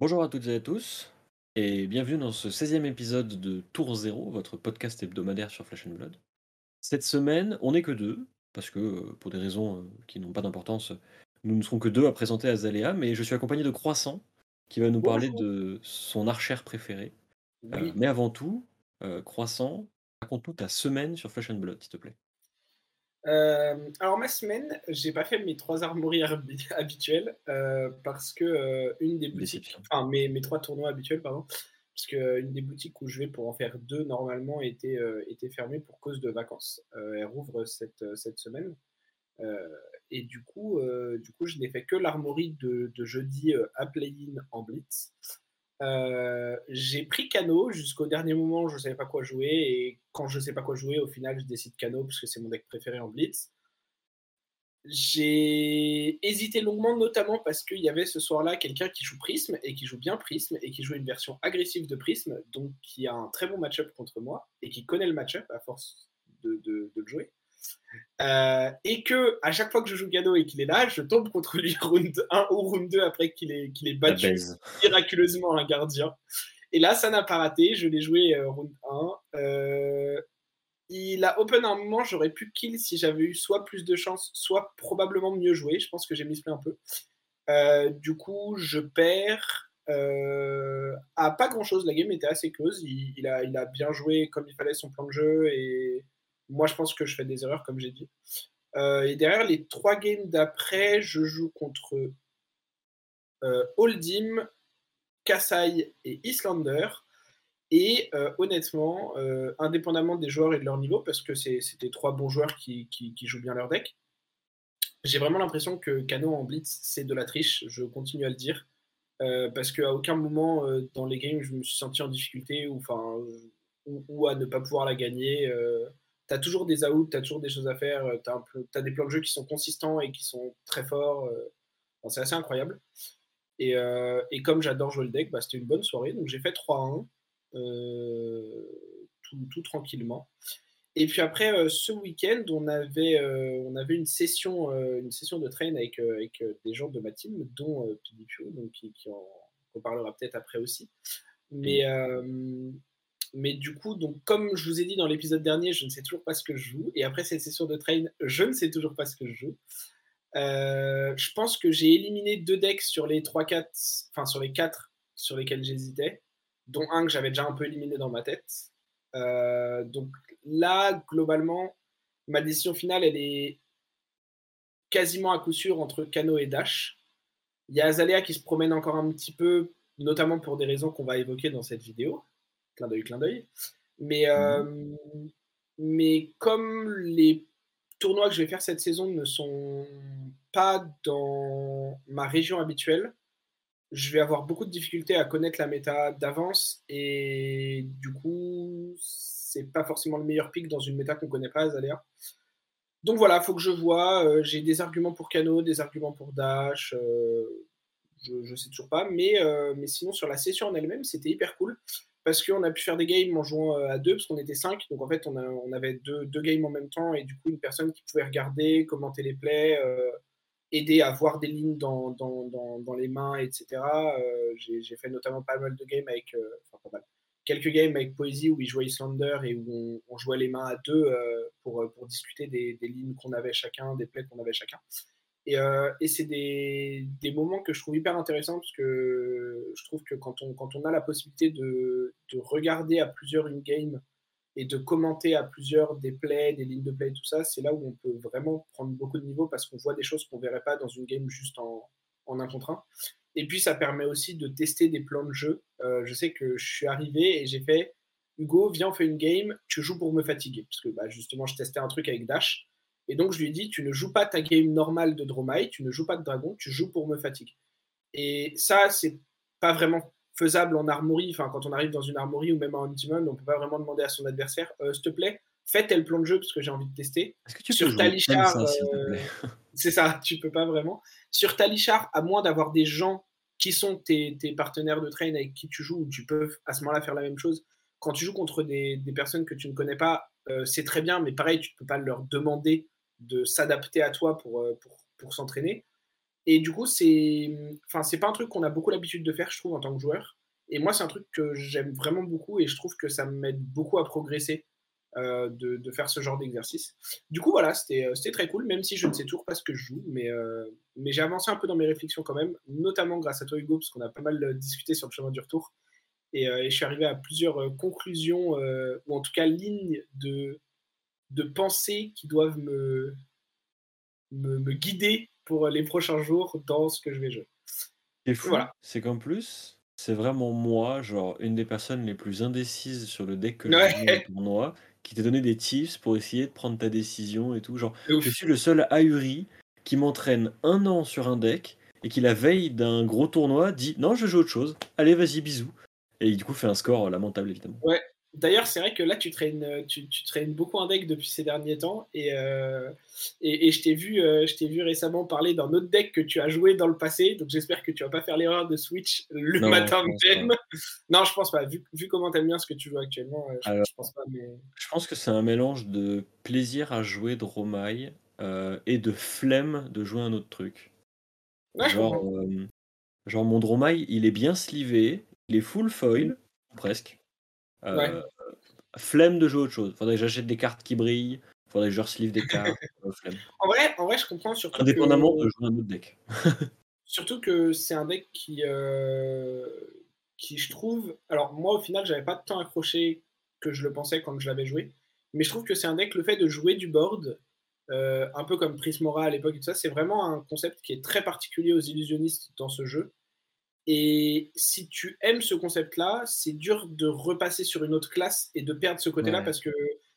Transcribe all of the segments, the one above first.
Bonjour à toutes et à tous, et bienvenue dans ce 16e épisode de Tour Zéro, votre podcast hebdomadaire sur Flash and Blood. Cette semaine, on n'est que deux, parce que euh, pour des raisons euh, qui n'ont pas d'importance, nous ne serons que deux à présenter Azalea, mais je suis accompagné de Croissant, qui va nous parler Bonjour. de son archère préférée. Euh, mais avant tout, euh, Croissant, raconte-nous ta semaine sur Flash and Blood, s'il te plaît. Euh, alors ma semaine, j'ai pas fait mes trois armories habi- habituelles euh, parce que euh, une des boutiques, enfin mes, mes trois tournois habituels pardon, parce que une des boutiques où je vais pour en faire deux normalement était était fermée pour cause de vacances. Elle rouvre cette cette semaine et du coup du coup je n'ai fait que l'armorie de, de jeudi à play-in en blitz. Euh, j'ai pris Cano jusqu'au dernier moment, je ne savais pas quoi jouer. Et quand je ne sais pas quoi jouer, au final, je décide Cano parce que c'est mon deck préféré en Blitz. J'ai hésité longuement, notamment parce qu'il y avait ce soir-là quelqu'un qui joue Prisme et qui joue bien Prisme et qui joue une version agressive de Prisme, donc qui a un très bon match-up contre moi et qui connaît le match-up à force de, de le jouer. Euh, et que à chaque fois que je joue Gano et qu'il est là, je tombe contre lui round 1 ou round 2 après qu'il ait, qu'il ait battu miraculeusement un gardien. Et là, ça n'a pas raté. Je l'ai joué euh, round 1. Euh, il a open un moment, j'aurais pu kill si j'avais eu soit plus de chance, soit probablement mieux joué. Je pense que j'ai misplay un peu. Euh, du coup, je perds à pas grand chose. La game était assez close. Il, il, a, il a bien joué comme il fallait son plan de jeu. Et moi, je pense que je fais des erreurs, comme j'ai dit. Euh, et derrière, les trois games d'après, je joue contre euh, Oldim, Kasai et Islander. Et euh, honnêtement, indépendamment des joueurs et de leur niveau, parce que c'était trois bons joueurs qui, jouent bien leur deck, j'ai vraiment l'impression que Kano en Blitz, c'est de la triche. Je continue à le dire. Parce qu'à aucun moment dans les games, je me suis senti en difficulté ou, ou à ne pas pouvoir la gagner. Euh, tu as toujours des outs, tu as toujours des choses à faire, tu as, des plans de jeu qui sont consistants et qui sont très forts. Bon, c'est assez incroyable. Et, euh, et comme j'adore jouer le deck, bah, c'était une bonne soirée. Donc j'ai fait 3-1 euh, tout, tranquillement. Et puis après, euh, ce week-end, on avait, euh, on avait une, session, euh, une session de train avec, euh, avec des gens de ma team, dont euh, PDPO, donc qui, qui en, on parlera peut-être après aussi. Mais, euh, mais du coup, donc, comme je vous ai dit dans l'épisode dernier, je ne sais toujours pas ce que je joue. Et après cette session de train, je ne sais toujours pas ce que je joue. Euh, je pense que j'ai éliminé deux decks sur les 3-4, enfin sur les 4 sur lesquels j'hésitais, dont un que j'avais déjà un peu éliminé dans ma tête. Euh, donc là, globalement, ma décision finale, elle est quasiment à coup sûr entre Kano et Dash. Il y a Azalea qui se promène encore un petit peu, notamment pour des raisons qu'on va évoquer dans cette vidéo. Clin d'œil, clin d'œil. Mais, euh, mmh. mais comme les tournois que je vais faire cette saison ne sont pas dans ma région habituelle, je vais avoir beaucoup de difficultés à connaître la méta d'avance et du coup, c'est pas forcément le meilleur pick dans une méta qu'on connaît pas, Azalea. Donc voilà, il faut que je vois. Euh, J'ai des arguments pour Kano, des arguments pour Dash. Euh, je, je sais toujours pas. Mais, euh, mais sinon, sur la session en elle-même, c'était hyper cool. Parce qu'on a pu faire des games en jouant euh, à deux, parce qu'on était cinq. Donc en fait, on, a, on avait deux, deux, games en même temps. Et du coup, une personne qui pouvait regarder, commenter les plays, euh, aider à voir des lignes dans, les mains, etc. Euh, J'ai fait notamment pas mal de games avec. enfin, pas mal quelques games avec Poésie où il jouait Islander et où on, jouait les mains à deux pour, discuter des lignes qu'on avait chacun, des plays qu'on avait chacun. Et, euh, et c'est des, des, moments que je trouve hyper intéressants parce que je trouve que quand on, quand on a la possibilité de, de regarder à plusieurs une game et de commenter à plusieurs des plays, des lignes de play, tout ça, c'est là où on peut vraiment prendre beaucoup de niveau parce qu'on voit des choses qu'on ne verrait pas dans une game juste en, en un contre un. Et puis, ça permet aussi de tester des plans de jeu. Euh, je sais que je suis arrivé et j'ai fait Hugo, viens, on fait une game, tu joues pour me fatiguer. Parce que bah, justement, je testais un truc avec Dash. Et donc, je lui ai dit Tu ne joues pas ta game normale de Dromai, tu ne joues pas de Dragon, tu joues pour me fatiguer. Et ça, c'est pas vraiment faisable en armory. Enfin, quand on arrive dans une armory ou même en Untimon, on peut pas vraiment demander à son adversaire euh, S'il te plaît, fais tel plan de jeu parce que j'ai envie de tester. Est-ce que tu Sur Talichar, euh, c'est ça, tu peux pas vraiment. Sur Talichar, à moins d'avoir des gens qui sont tes, tes, partenaires de train avec qui tu joues, où tu peux à ce moment-là faire la même chose. Quand tu joues contre des, des personnes que tu ne connais pas, euh, c'est très bien, mais pareil, tu ne peux pas leur demander de s'adapter à toi pour, euh, pour, pour s'entraîner. Et du coup, c'est enfin, pas un truc qu'on a beaucoup l'habitude de faire, je trouve, en tant que joueur. Et moi, c'est un truc que j'aime vraiment beaucoup et je trouve que ça m'aide beaucoup à progresser euh, de, de, faire ce genre d'exercice. Du coup, voilà, c'était très cool, même si je ne sais toujours pas ce que je joue, mais, euh, mais j'ai avancé un peu dans mes réflexions quand même, notamment grâce à toi, Hugo, parce qu'on a pas mal discuté sur le chemin du retour. Et, euh, et je suis arrivé à plusieurs conclusions, ou en tout cas lignes de, de pensée qui doivent me, me, me guider pour les prochains jours dans ce que je vais jouer. Et fou, voilà. c'est qu'en plus, c'est vraiment moi, genre une des personnes les plus indécises sur le deck que ouais. je tournoi, qui t'a donné des tips pour essayer de prendre ta décision et tout. Genre, je suis le seul ahuri qui m'entraîne un an sur un deck et qui la veille d'un gros tournoi dit non, je joue autre chose. Allez, vas-y, bisous. Et du coup, fait un score lamentable évidemment. Ouais, D'ailleurs, c'est vrai que là, tu traînes, euh, tu, tu traînes beaucoup un deck depuis ces derniers temps. Et, euh, et, et, je t'ai vu, euh, je t'ai vu récemment parler d'un autre deck que tu as joué dans le passé. Donc j'espère que tu vas pas faire l'erreur de switch le matin même. Non, je pense pas. Vu, vu comment t'aimes bien ce que tu joues actuellement, je, Alors, je pense pas. Mais... Je pense que c'est un mélange de plaisir à jouer de Romaille et de flemme de jouer un autre truc. Ouais, genre, genre, mon Dromaille, il est bien slivé, il est full foil, presque. Euh, flemme de jouer autre chose. Faudrait que j'achète des cartes qui brillent. Faudrait que je reslive des cartes. Euh, en, vrai, en vrai, je comprends surtout. Indépendamment de jouer un autre deck. surtout que c'est un deck qui, euh, qui, je trouve. Alors, moi, au final, j'avais pas de temps accroché que je le pensais quand je l'avais joué. Mais je trouve que c'est un deck, le fait de jouer du board, un peu comme Prismora à l'époque et tout ça, c'est vraiment un concept qui est très particulier aux illusionnistes dans ce jeu. Et si tu aimes ce concept-là, c'est dur de repasser sur une autre classe et de perdre ce côté-là parce que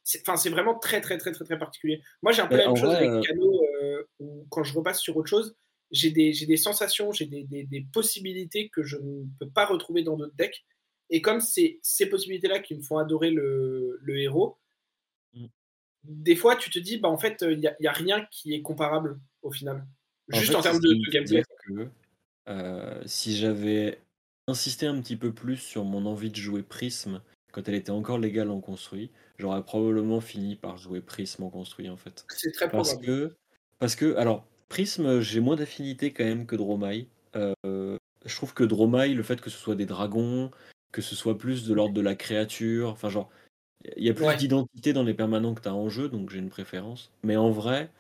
c'est vraiment très, très, très, très, très particulier. Moi, j'ai un peu la même chose avec Cano, euh, où quand je repasse sur autre chose, j'ai des, des, sensations, j'ai des, des, des, possibilités que je ne peux pas retrouver dans d'autres decks. Et comme c'est ces possibilités-là qui me font adorer le, le héros, mm. des fois, tu te dis, bah, en fait, il n'y a, a, rien qui est comparable au final. Juste en, termes de, de gameplay. Euh, si j'avais insisté un petit peu plus sur mon envie de jouer Prism quand elle était encore légale en construit, j'aurais probablement fini par jouer Prism en construit en fait. C'est très parce probable. Que, parce que, alors, Prism, j'ai moins d'affinité quand même que Dromai. Euh, je trouve que Dromai, le fait que ce soit des dragons, que ce soit plus de l'ordre de la créature, enfin genre, il y a plus d'identité dans les permanents que tu as en jeu, donc j'ai une préférence. Mais en vrai,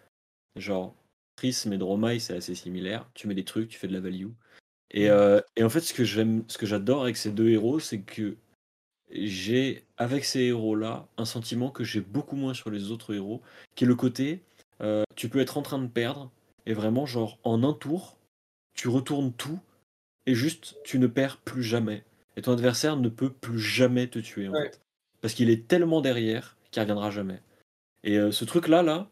genre, Prism et Dromai, c'est assez similaire. Tu mets des trucs, tu fais de la value. Et, mm. euh, et en fait, ce que j'aime, ce que j'adore avec ces deux héros, c'est que j'ai, avec ces héros-là, un sentiment que j'ai beaucoup moins sur les autres héros, qui est le côté, euh, tu peux être en train de perdre, et vraiment, genre, en un tour, tu retournes tout, et juste, tu ne perds plus jamais. Et ton adversaire ne peut plus jamais te tuer, en fait. Parce qu'il est tellement derrière qu'il reviendra jamais. Et euh, ce truc-là, là,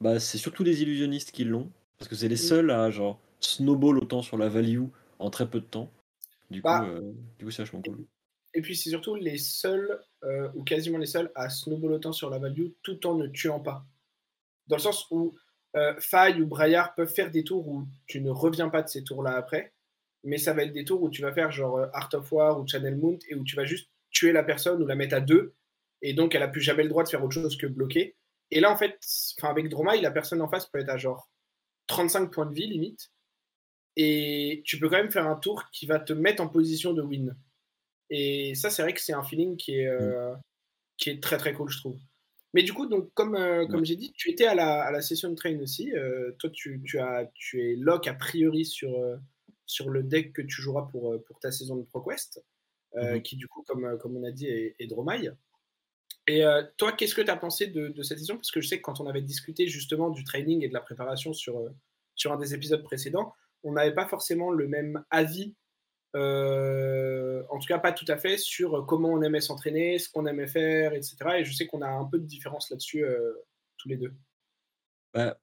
bah, c'est surtout les illusionnistes qui l'ont, parce que c'est les seuls à genre snowball autant sur la value en très peu de temps. Du coup, bah, euh, du coup c'est vachement cool. Et puis c'est surtout les seuls, euh, ou quasiment les seuls, à snowball autant sur la value tout en ne tuant pas. Dans le sens où euh, ou Braillard peuvent faire des tours où tu ne reviens pas de ces tours-là après, mais ça va être des tours où tu vas faire genre Art of War ou Channel Mount et où tu vas juste tuer la personne ou la mettre à deux, et donc elle a plus jamais le droit de faire autre chose que bloquer. Et là, en fait, avec Dromaille, la personne en face peut être à genre 35 points de vie limite. Et tu peux quand même faire un tour qui va te mettre en position de win. Et ça, c'est vrai que c'est un feeling qui est, euh, qui est très très cool, je trouve. Mais du coup, donc, comme, euh, comme j'ai dit, tu étais à la, à la, session de train aussi. Euh, toi, tu, tu, as, tu es lock a priori sur, sur le deck que tu joueras pour, pour ta saison de ProQuest, mm-hmm. qui du coup, comme, comme on a dit, est, est Dromaille. Et euh, toi, qu'est-ce que tu as pensé de, cette saison? Parce que je sais que quand on avait discuté justement du training et de la préparation sur, euh, sur un des épisodes précédents, on n'avait pas forcément le même avis, euh, en tout cas pas tout à fait, sur comment on aimait s'entraîner, ce qu'on aimait faire, etc. Et je sais qu'on a un peu de différence là-dessus tous les deux. Bah,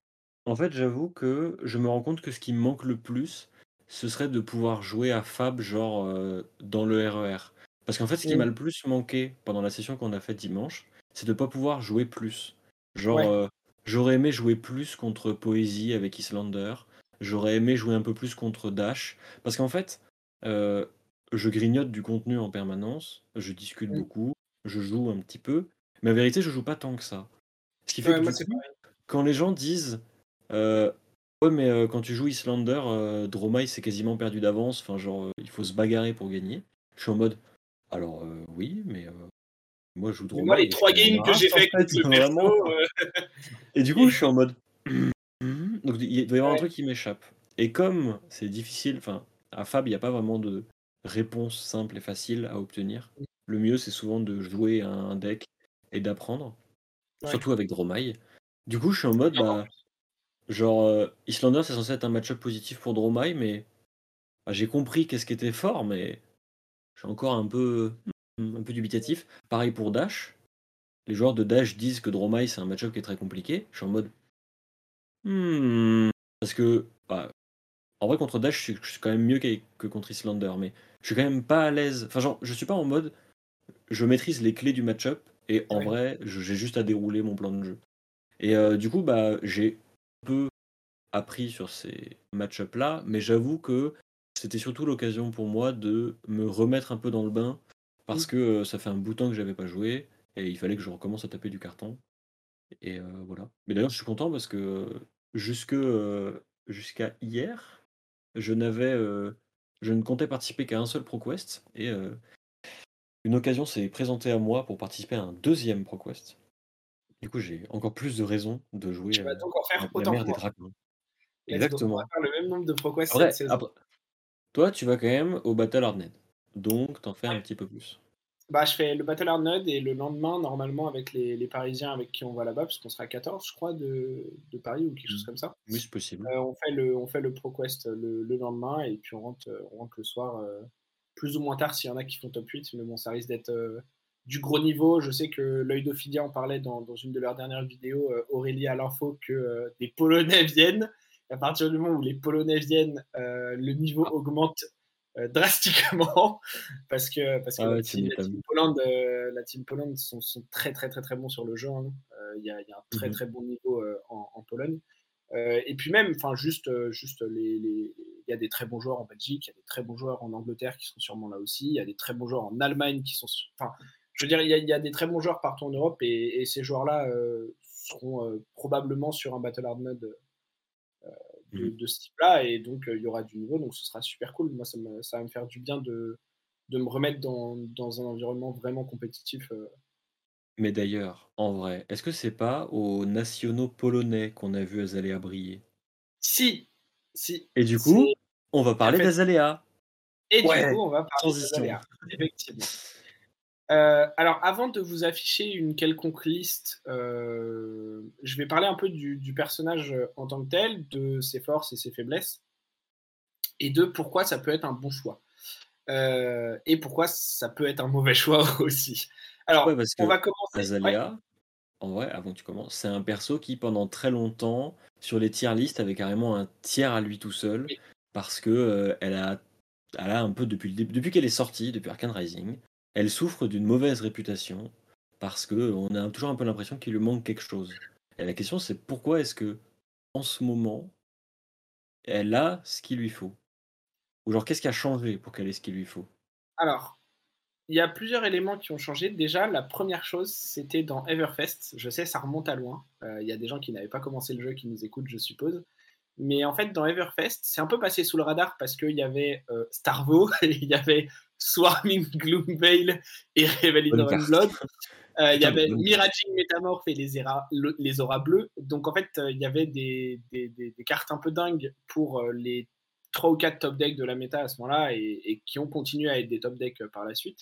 en fait, j'avoue que je me rends compte que ce qui me manque le plus, ce serait de pouvoir jouer à Fab, genre dans le RER. Parce qu'en fait, ce qui m'a le plus manqué pendant la session qu'on a faite dimanche, c'est de ne pas pouvoir jouer plus. Genre, euh, j'aurais aimé jouer plus contre Poésie avec Islander. J'aurais aimé jouer un peu plus contre Dash. Parce qu'en fait, euh, je grignote du contenu en permanence. Je discute beaucoup. Je joue un petit peu. Mais en vérité, je joue pas tant que ça. Ce qui fait que quand les gens disent euh, Ouais, mais heu, quand tu joues Islander, heu, Dromai c'est quasiment perdu d'avance, enfin genre, il faut se bagarrer pour gagner. Je suis en mode: «Alors, heu, oui, mais heu, moi je joue Mais moi, les et je 3 suis games que j'ai fait fait, contre le vraiment». perso, heu Et du coup, je suis en mode: «Mmh donc il doit y avoir un truc qui m'échappe et comme c'est difficile, enfin, à Fab, il y a pas vraiment de réponse simple et facile à obtenir. Mmh. Le mieux, c'est souvent de jouer à un deck et d'apprendre, Ouais. surtout avec Dromai. Du coup, je suis en mode, bah, genre, Islander, c'est censé être un match-up positif pour Dromai, mais bah, j'ai compris qu'est-ce qui était fort, mais je suis encore un peu, mmh, un peu dubitatif. Pareil pour Dash. Les joueurs de Dash disent que Dromai, c'est un match-up qui est très compliqué. Je suis en mode «Mmh» parce que, bah, en vrai, contre Dash, je suis je suis quand même mieux que contre Islander, mais je suis quand même pas à l'aise. Enfin, genre, je suis pas en mode, je maîtrise les clés du match-up et en Ouais. vrai, j'ai juste à dérouler mon plan de jeu. Et heu, du coup, bah, j'ai un peu appris sur ces match-up là, mais j'avoue que c'était surtout l'occasion pour moi de me remettre un peu dans le bain parce Mmh. que, heu, ça fait un bout de temps que j'avais pas joué et il fallait que je recommence à taper du carton et heu, voilà. Mais d'ailleurs, je suis content parce que, heu, jusque, jusqu'à hier, je n'avais, je ne comptais participer qu'à un seul ProQuest et une occasion s'est présentée à moi pour participer à un 2e ProQuest. Du coup, j'ai encore plus de raisons de jouer, Tu vas donc en faire la mère des dragons. Go, on va Exactement. faire le même nombre de ProQuest cette Après saison. après toi, tu vas quand même au Battle Hardnet, donc tu en fais un petit peu plus. Bah, je fais le Battle Hardnet et le lendemain, normalement, avec les les Parisiens avec qui on va là-bas, parce qu'on sera 14, je crois, de de Paris ou quelque chose Mmh. comme ça. Oui, c'est possible. Heu, on fait le on fait le ProQuest le le lendemain et puis on rentre, heu, on rentre le soir, heu, plus ou moins tard s'il y en a qui font top 8, mais bon, ça risque d'être, du gros niveau. Je sais que l'Œil d'Ophidia en parlait dans dans une de leurs dernières vidéos, Aurélie à l'info que, des Polonais viennent. À partir du moment où les Polonais viennent, heu, le niveau Ah. augmente, heu, drastiquement parce que parce que Ah la ouais, team la team m'étonnes. Pologne, la team Pologne sont sont très, très, très, très bons sur le jeu, hein. Il y a il y a un très, mh. très bon niveau, en en Pologne. Et puis même, enfin juste, juste les il y a des très bons joueurs en Belgique, il y a des très bons joueurs en Angleterre qui sont sûrement là aussi, il y a des très bons joueurs en Allemagne qui sont enfin, je veux dire, il y y a des très bons joueurs partout en Europe et et ces joueurs-là, heu, seront, probablement sur un Battle Hard Mode, de mh. de ce type-là et donc, il y aura du niveau, donc ce sera super cool. Moi, ça me ça va me faire du bien de de me remettre dans dans un environnement vraiment compétitif, Mais d'ailleurs, en vrai, est-ce que c'est pas aux nationaux polonais qu'on a vu Azalea briller? Si! Si, Et du coup, on va parler fait d'Azalea! et du coup, on va parler Transition. d'Azalea, effectivement. Heu, alors avant de vous afficher une quelconque liste, heu, je vais parler un peu du du personnage, heu, en tant que tel, de ses forces et ses faiblesses et de pourquoi ça peut être un bon choix. Et pourquoi ça peut être un mauvais choix aussi. Ouais, Alors, parce on va commencer ouais? Azalea, en vrai, avant que tu commences, c'est un perso qui, pendant très longtemps, sur les tier list, avait carrément un tiers à lui tout seul Oui. parce que, elle a elle a un peu depuis depuis qu'elle est sortie, depuis Arcane Rising, elle souffre d'une mauvaise réputation parce qu'on a toujours un peu l'impression qu'il lui manque quelque chose. Et la question, c'est pourquoi est-ce qu'en ce moment elle a ce qu'il lui faut? Ou genre qu'est-ce qui a changé pour qu'elle ait ce qu'il lui faut? Alors, il y a plusieurs éléments qui ont changé. Déjà, la première chose, c'était dans Everfest. Je sais, ça remonte à loin. Heu, il y a des gens qui n'avaient pas commencé le jeu qui nous écoutent, je suppose. Mais en fait, dans Everfest, c'est un peu passé sous le radar parce qu'il y avait, heu, Starvo il y avait Swarming Gloomveil et. Runeblood. Heu, il y avait. Miraging Métamorphe et les Éra le les Auras bleues. Donc en fait, il y avait des des des des cartes un peu dingues pour, heu, les 3 ou 4 top decks de la méta à ce moment-là et et qui ont continué à être des top decks, heu, par la suite.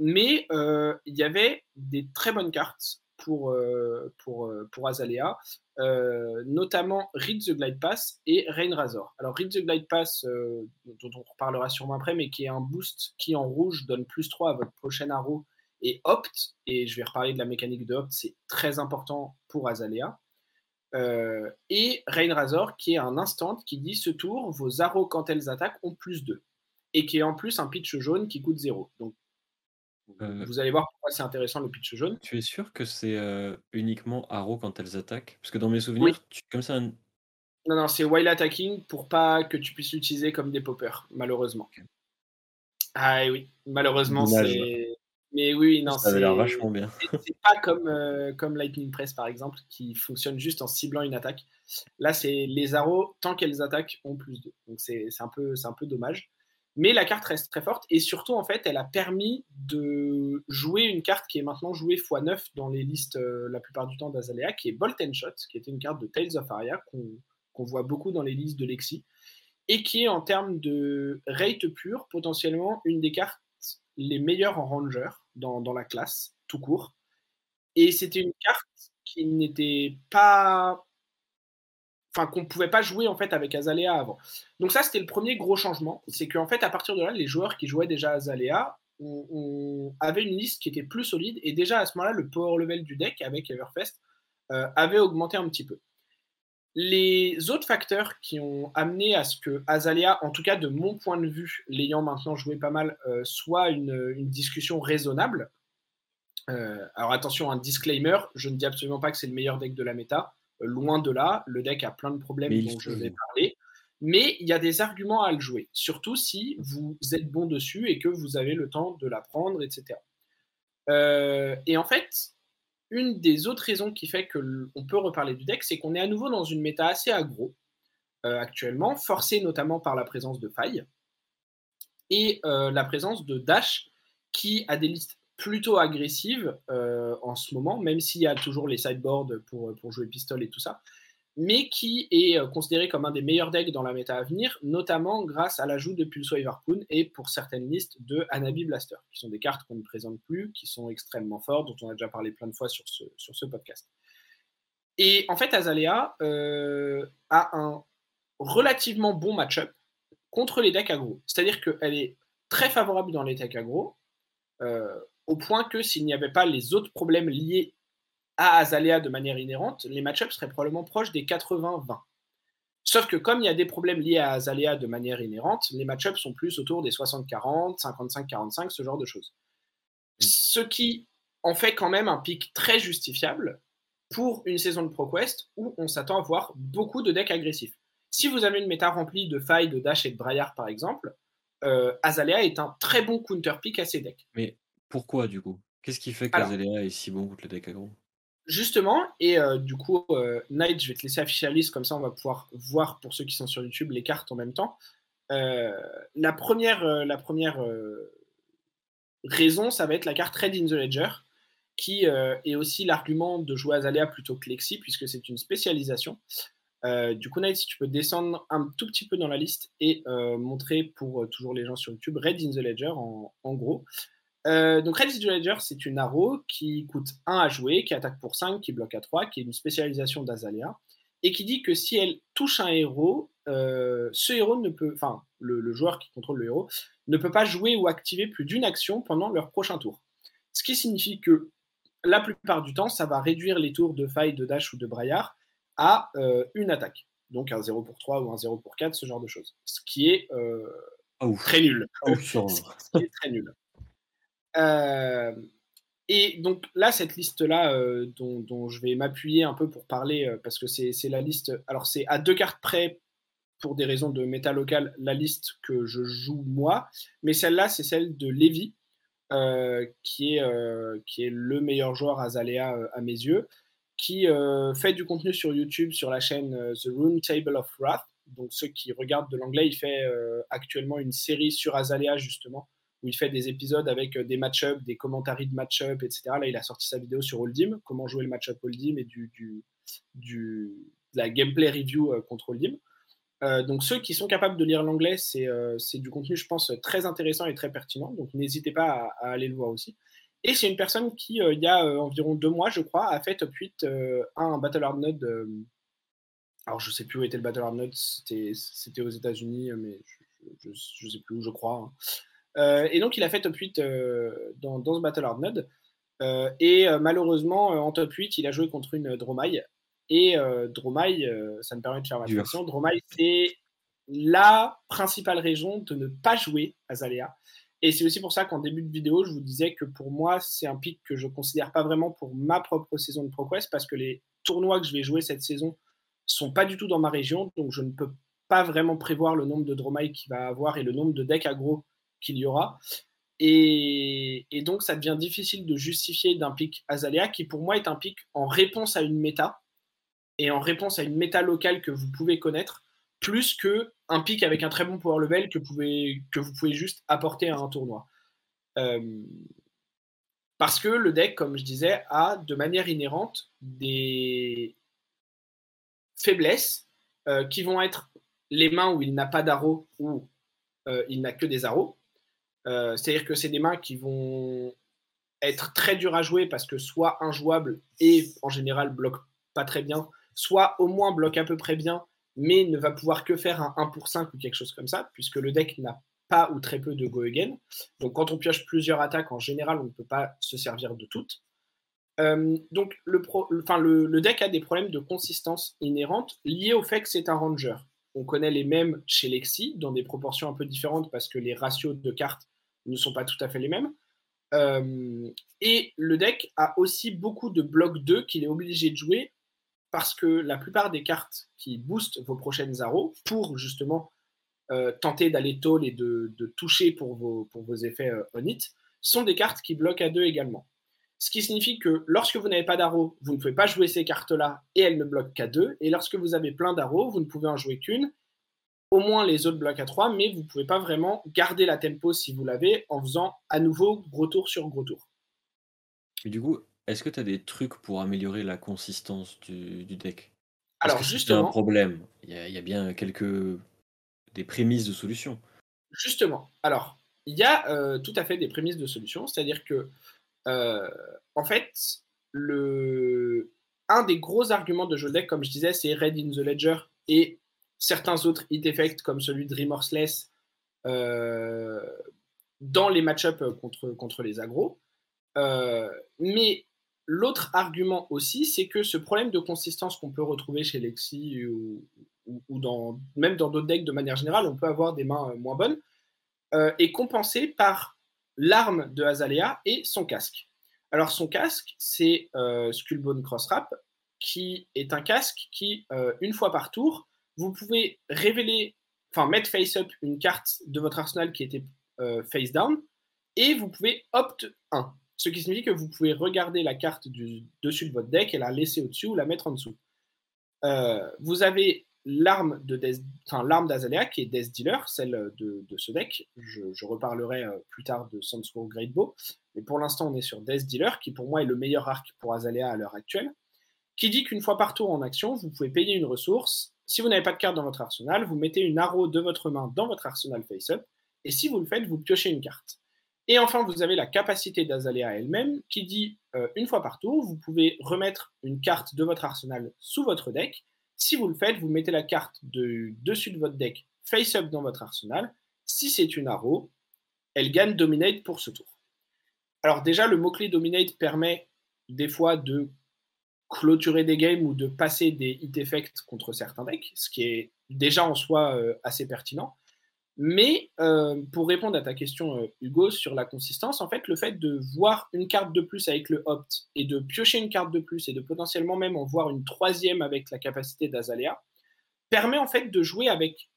Mais, heu, il y avait des très bonnes cartes pour, heu, pour, heu, pour Azalea, heu, notamment Read the Glide Pass et Rain Razor. Alors Read the Glide Pass, dont on reparlera sûrement après, mais qui est un boost qui en rouge donne +3 à votre prochain arrow et Opt, et je vais reparler de la mécanique de Opt, c'est très important pour Azalea. Et Rain Razor qui est un instant qui dit ce tour, vos arrows quand elles attaquent ont +2 et qui est en plus un pitch jaune qui coûte 0. Donc Heu vous allez voir pourquoi c'est intéressant le pitch jaune. Tu es sûr que c'est, heu, uniquement arrow quand elles attaquent? Parce que dans mes Oui. souvenirs, tu comme ça un Non, non, c'est while attacking pour pas que tu puisses l'utiliser comme des poppers, malheureusement. Ah oui, malheureusement, c'est Mais oui, non, ça avait l'air vachement bien. c'est pas comme, comme Lightning Press par exemple, qui fonctionne juste en ciblant une attaque. Là, c'est les arrows, tant qu'elles attaquent, ont plus de. Donc c'est un, peu, un peu dommage. Mais la carte reste très forte et surtout, en fait, elle a permis de jouer une carte qui est maintenant jouée x9 dans les listes euh, la plupart du temps d'Azalea, qui est Bolt and Shot, qui était une carte de Tales of Aria qu'on voit beaucoup dans les listes de Lexi et qui est en termes de rate pure potentiellement une des cartes les meilleures en ranger dans, dans la classe, tout court. Et c'était une carte qui n'était pas enfin qu'on pouvait pas jouer en fait avec Azalea avant. Donc ça c'était le premier gros changement, c'est qu'en fait à partir de là les joueurs qui jouaient déjà Azalea on, avait une liste qui était plus solide et déjà à ce moment-là le power level du deck avec Everfest euh, avait augmenté un petit peu. Les autres facteurs qui ont amené à ce que Azalea, en tout cas de mon point de vue, l'ayant maintenant joué pas mal, euh, soit une, discussion raisonnable. Euh, alors attention, un disclaimer, je ne dis absolument pas que c'est le meilleur deck de la méta. Loin de là, le deck a plein de problèmes dont je vais parler. Mais il y a des arguments à le jouer, surtout si vous êtes bon dessus et que vous avez le temps de l'apprendre, etc. Euh, et en fait, une des autres raisons qui fait qu'on peut reparler du deck, c'est qu'on est à nouveau dans une méta assez aggro euh, actuellement, forcée notamment par la présence de failles et euh, la présence de Dash qui a des listes plutôt agressive euh, en ce moment, même s'il y a toujours les sideboards pour, jouer pistol et tout ça, mais qui est euh, considéré comme un des meilleurs decks dans la méta à venir, notamment grâce à l'ajout de Pulso Harpoon et pour certaines listes de Anabi Blaster, qui sont des cartes qu'on ne présente plus, qui sont extrêmement fortes, dont on a déjà parlé plein de fois sur ce, podcast. Et en fait, Azalea euh, a un relativement bon match-up contre les decks aggro. C'est-à-dire qu'elle est très favorable dans les decks aggro. Au point que s'il n'y avait pas les autres problèmes liés à Azalea de manière inhérente, les match-ups seraient probablement proches des 80-20. Sauf que comme il y a des problèmes liés à Azalea de manière inhérente, les match-ups sont plus autour des 60-40, 55-45, ce genre de choses. Ce qui en fait quand même un pic très justifiable pour une saison de ProQuest où on s'attend à voir beaucoup de decks agressifs. Si vous avez une méta remplie de failles, de dash et de braillard par exemple, euh, Azalea est un très bon counter pick à ces decks. Pourquoi du coup? Qu'est-ce qui fait qu'Azalea est si bon contre le deck aggro Justement, et euh, du coup, euh, Night, je vais te laisser afficher la liste, comme ça on va pouvoir voir pour ceux qui sont sur YouTube les cartes en même temps. Euh, la première, la première raison, ça va être la carte Red in the Ledger, qui est aussi l'argument de jouer Azalea plutôt que Lexi, puisque c'est une spécialisation. du coup, Night, si tu peux descendre un tout petit peu dans la liste et montrer pour toujours les gens sur YouTube Red in the Ledger en, en gros. Euh, donc Red Ledger, c'est une arrow qui coûte 1 à jouer, qui attaque pour 5, qui bloque à 3, qui est une spécialisation d'Azalea, et qui dit que si elle touche un héros, euh, ce héros ne peut, enfin le, joueur qui contrôle le héros, ne peut pas jouer ou activer plus d'une action pendant leur prochain tour. Ce qui signifie que la plupart du temps, ça va réduire les tours de faille, de dash ou de braillard à euh, une attaque. Donc un 0 pour 3 ou un 0 pour 4, ce genre de choses. Ce qui est très nul. ce qui est très nul. Euh, et donc là, cette liste-là, euh, dont, je vais m'appuyer un peu pour parler, euh, parce que c'est la liste. Alors, c'est à deux cartes près, pour des raisons de méta local, la liste que je joue moi. Mais celle-là, c'est celle de Levi, qui, est, qui est le meilleur joueur Azalea à mes yeux, qui fait du contenu sur YouTube sur la chaîne The Room Table of Wrath. Donc, ceux qui regardent de l'anglais, il fait actuellement une série sur Azalea, justement où il fait des épisodes avec euh, des match-ups, des commentaires de match-up, etc. Là, il a sorti sa vidéo sur Holdim, comment jouer le match-up Holdim et du, de la gameplay review euh, contre Holdim. Euh, donc ceux qui sont capables de lire l'anglais, c'est du contenu, je pense, très intéressant et très pertinent. Donc n'hésitez pas à, aller le voir aussi. Et c'est une personne qui, il y a environ deux mois, je crois, a fait top 8 un Battle Hard Node. alors je sais plus où était le Battle Hard Node, c'était aux États-Unis, mais je, ne sais plus où, je crois. Hein. Euh, et donc, il a fait top 8 euh, dans, ce Battle Hard Node. Euh, et malheureusement, en top 8, il a joué contre une Dromai. Et Dromai, ça me permet de faire ma réflexion. Dromai, c'est la principale raison de ne pas jouer à Zalea. Et c'est aussi pour ça qu'en début de vidéo, je vous disais que pour moi, c'est un pic que je ne considère pas vraiment pour ma propre saison de ProQuest parce que les tournois que je vais jouer cette saison sont pas du tout dans ma région. Donc, je ne peux pas vraiment prévoir le nombre de Dromai qu'il va avoir et le nombre de decks aggro qu'il y aura. et, donc, ça devient difficile de justifier d'un pic Azalea qui, pour moi, est un pic en réponse à une méta et en réponse à une méta locale que vous pouvez connaître, plus que un pic avec un très bon power level que, vous pouvez juste apporter à un tournoi. Euh, parce que le deck, comme je disais, a de manière inhérente des faiblesses euh, qui vont être les mains où il n'a pas d'arrow ou euh, il n'a que des arrows. Euh, c'est-à-dire que c'est des mains qui vont être très dures à jouer parce que soit injouables et en général bloquent pas très bien, soit au moins bloquent à peu près bien, mais ne va pouvoir que faire un 1 pour 5 ou quelque chose comme ça, puisque le deck n'a pas ou très peu de go again. Donc quand on pioche plusieurs attaques, en général, on ne peut pas se servir de toutes. Euh, donc le, deck a des problèmes de consistance inhérente liés au fait que c'est un ranger. On connaît les mêmes chez Lexi, dans des proportions un peu différentes parce que les ratios de cartes ne sont pas tout à fait les mêmes. Euh, et le deck a aussi beaucoup de blocs 2 qu'il est obligé de jouer parce que la plupart des cartes qui boostent vos prochaines arrows pour justement euh, tenter d'aller tall et de, toucher pour vos, pour vos effets euh, on hit sont des cartes qui bloquent à 2 également. Ce qui signifie que lorsque vous n'avez pas d'arrow, vous ne pouvez pas jouer ces cartes-là et elles ne bloquent qu'à 2. Et lorsque vous avez plein d'arrows, vous ne pouvez en jouer qu'une. Au moins les autres bloquent à 3, mais vous ne pouvez pas vraiment garder la tempo si vous l'avez en faisant à nouveau gros tour sur gros tour. Et du coup, est-ce que tu as des trucs pour améliorer la consistance du, deck? Alors justement. C'est un problème. Il y, a, bien quelques des prémices de solution. Justement. Alors, il y a euh, tout à fait des prémices de solution. C'est-à-dire que euh, en fait, le... un des gros arguments de jeu deck, comme je disais, c'est Red in the Ledger et certains autres hit effects comme celui de Remorseless euh, dans les match-ups contre, contre les agros. Euh, mais l'autre argument aussi, c'est que ce problème de consistance qu'on peut retrouver chez Lexi ou, ou, dans, même dans d'autres decks de manière générale, on peut avoir des mains moins bonnes, est compensé par l'arme de Azalea et son casque. Alors son casque, c'est euh, Skullbone Crosswrap, qui est un casque qui, euh, une fois par tour, vous pouvez révéler, enfin mettre face up une carte de votre arsenal qui était euh, face down, et vous pouvez opt 1. Ce qui signifie que vous pouvez regarder la carte du dessus de votre deck et la laisser au-dessus ou la mettre en dessous. vous avez l'arme de d'Azalea qui est Death Dealer, celle de, ce deck. Je, reparlerai euh, plus tard de Sandscore Great Bow, mais pour l'instant on est sur Death Dealer qui pour moi est le meilleur arc pour Azalea à l'heure actuelle, qui dit qu'une fois par tour en action, vous pouvez payer une ressource. Si vous n'avez pas de carte dans votre arsenal, vous mettez une arrow de votre main dans votre arsenal face-up, et si vous le faites, vous piochez une carte. Et enfin, vous avez la capacité d'Azalea elle-même qui dit, euh, une fois par tour, vous pouvez remettre une carte de votre arsenal sous votre deck, si vous le faites, vous mettez la carte de, dessus de votre deck face-up dans votre arsenal. Si c'est une arrow, elle gagne Dominate pour ce tour. Alors déjà, le mot-clé Dominate permet des fois de clôturer des games ou de passer des hit effects contre certains decks, ce qui est déjà en soi euh, assez pertinent. Mais euh, pour répondre à ta question, euh, Hugo, sur la consistance, en fait, le fait de voir une carte de plus avec le opt et de piocher une carte de plus et de potentiellement même en voir une troisième avec la capacité d'Azalea permet en fait de jouer avec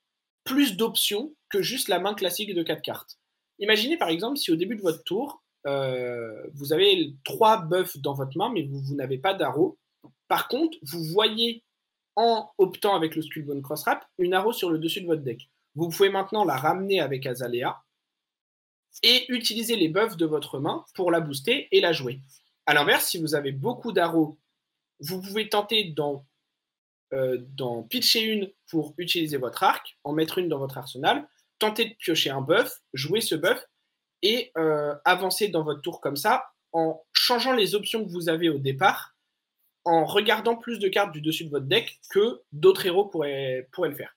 plus d'options que juste la main classique de quatre cartes. Imaginez par exemple si au début de votre tour, vous avez trois buffs dans votre main, mais vous, n'avez pas d'arrow. Par contre, vous voyez en optant avec le Skullbone Crosswrap une arrow sur le dessus de votre deck vous pouvez maintenant la ramener avec Azalea et utiliser les buffs de votre main pour la booster et la jouer. A l'inverse, si vous avez beaucoup d'arrows, vous pouvez tenter d'en euh, pitcher une pour utiliser votre arc, en mettre une dans votre arsenal, tenter de piocher un buff, jouer ce buff et euh, avancer dans votre tour comme ça en changeant les options que vous avez au départ, en regardant plus de cartes du dessus de votre deck que d'autres héros pourraient, le faire.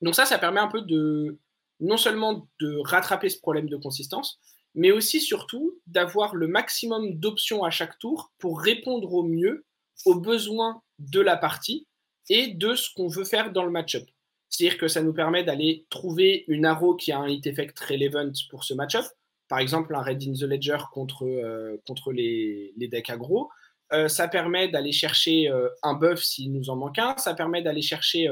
Donc ça, ça permet un peu de non seulement de rattraper ce problème de consistance, mais aussi surtout d'avoir le maximum d'options à chaque tour pour répondre au mieux aux besoins de la partie et de ce qu'on veut faire dans le match-up. C'est-à-dire que ça nous permet d'aller trouver une arrow qui a un hit effect relevant pour ce match-up. Par exemple, un Red in the Ledger contre, euh, les, les, decks aggro. Euh, ça permet d'aller chercher euh, un buff s'il nous en manque un. Ça permet d'aller chercher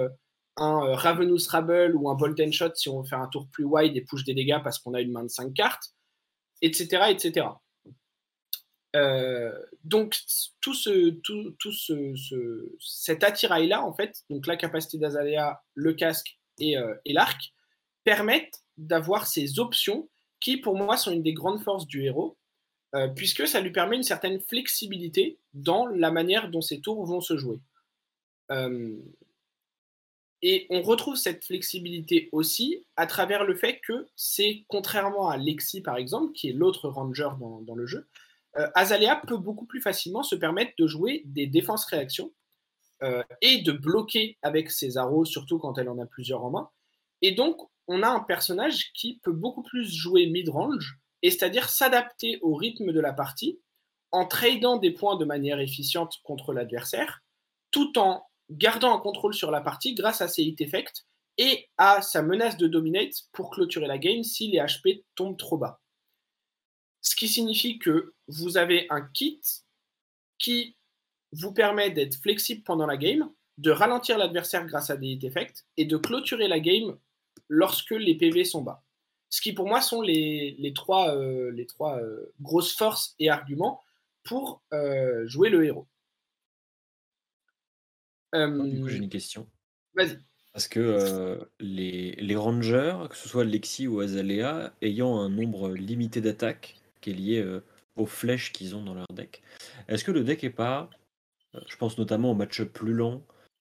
un euh, Ravenous Rabble ou un Bolt and Shot si on veut faire un tour plus wide et push des dégâts parce qu'on a une main de 5 cartes. etc. etc. donc tout, ce, tout, tout ce, cet attirail-là, en fait, donc la capacité d'Azalea, le casque et l'arc, permettent d'avoir ces options qui, pour moi, sont une des grandes forces du héros, puisque ça lui permet une certaine flexibilité dans la manière dont ses tours vont se jouer. Et on retrouve cette flexibilité aussi à travers le fait que c'est, contrairement à Lexi par exemple, qui est l'autre ranger dans, le jeu, euh, Azalea peut beaucoup plus facilement se permettre de jouer des défenses-réactions euh, et de bloquer avec ses arrows, surtout quand elle en a plusieurs en main. Et donc, on a un personnage qui peut beaucoup plus jouer mid-range, et c'est-à-dire s'adapter au rythme de la partie en tradant des points de manière efficiente contre l'adversaire, tout en gardant un contrôle sur la partie grâce à ses hit effects et à sa menace de dominate pour clôturer la game si les HP tombent trop bas. Ce qui signifie que vous avez un kit qui vous permet d'être flexible pendant la game, de ralentir l'adversaire grâce à des hit effects et de clôturer la game lorsque les PV sont bas. Ce qui pour moi sont les, trois, les trois euh, euh, grosses forces et arguments pour euh, jouer le héros du coup, j'ai une question. Vas-y. Parce que les, les rangers, que ce soit Lexi ou Azalea, ayant un nombre limité d'attaques qui est lié aux flèches qu'ils ont dans leur deck, est-ce que le deck est pas, je pense notamment au match-up plus lent,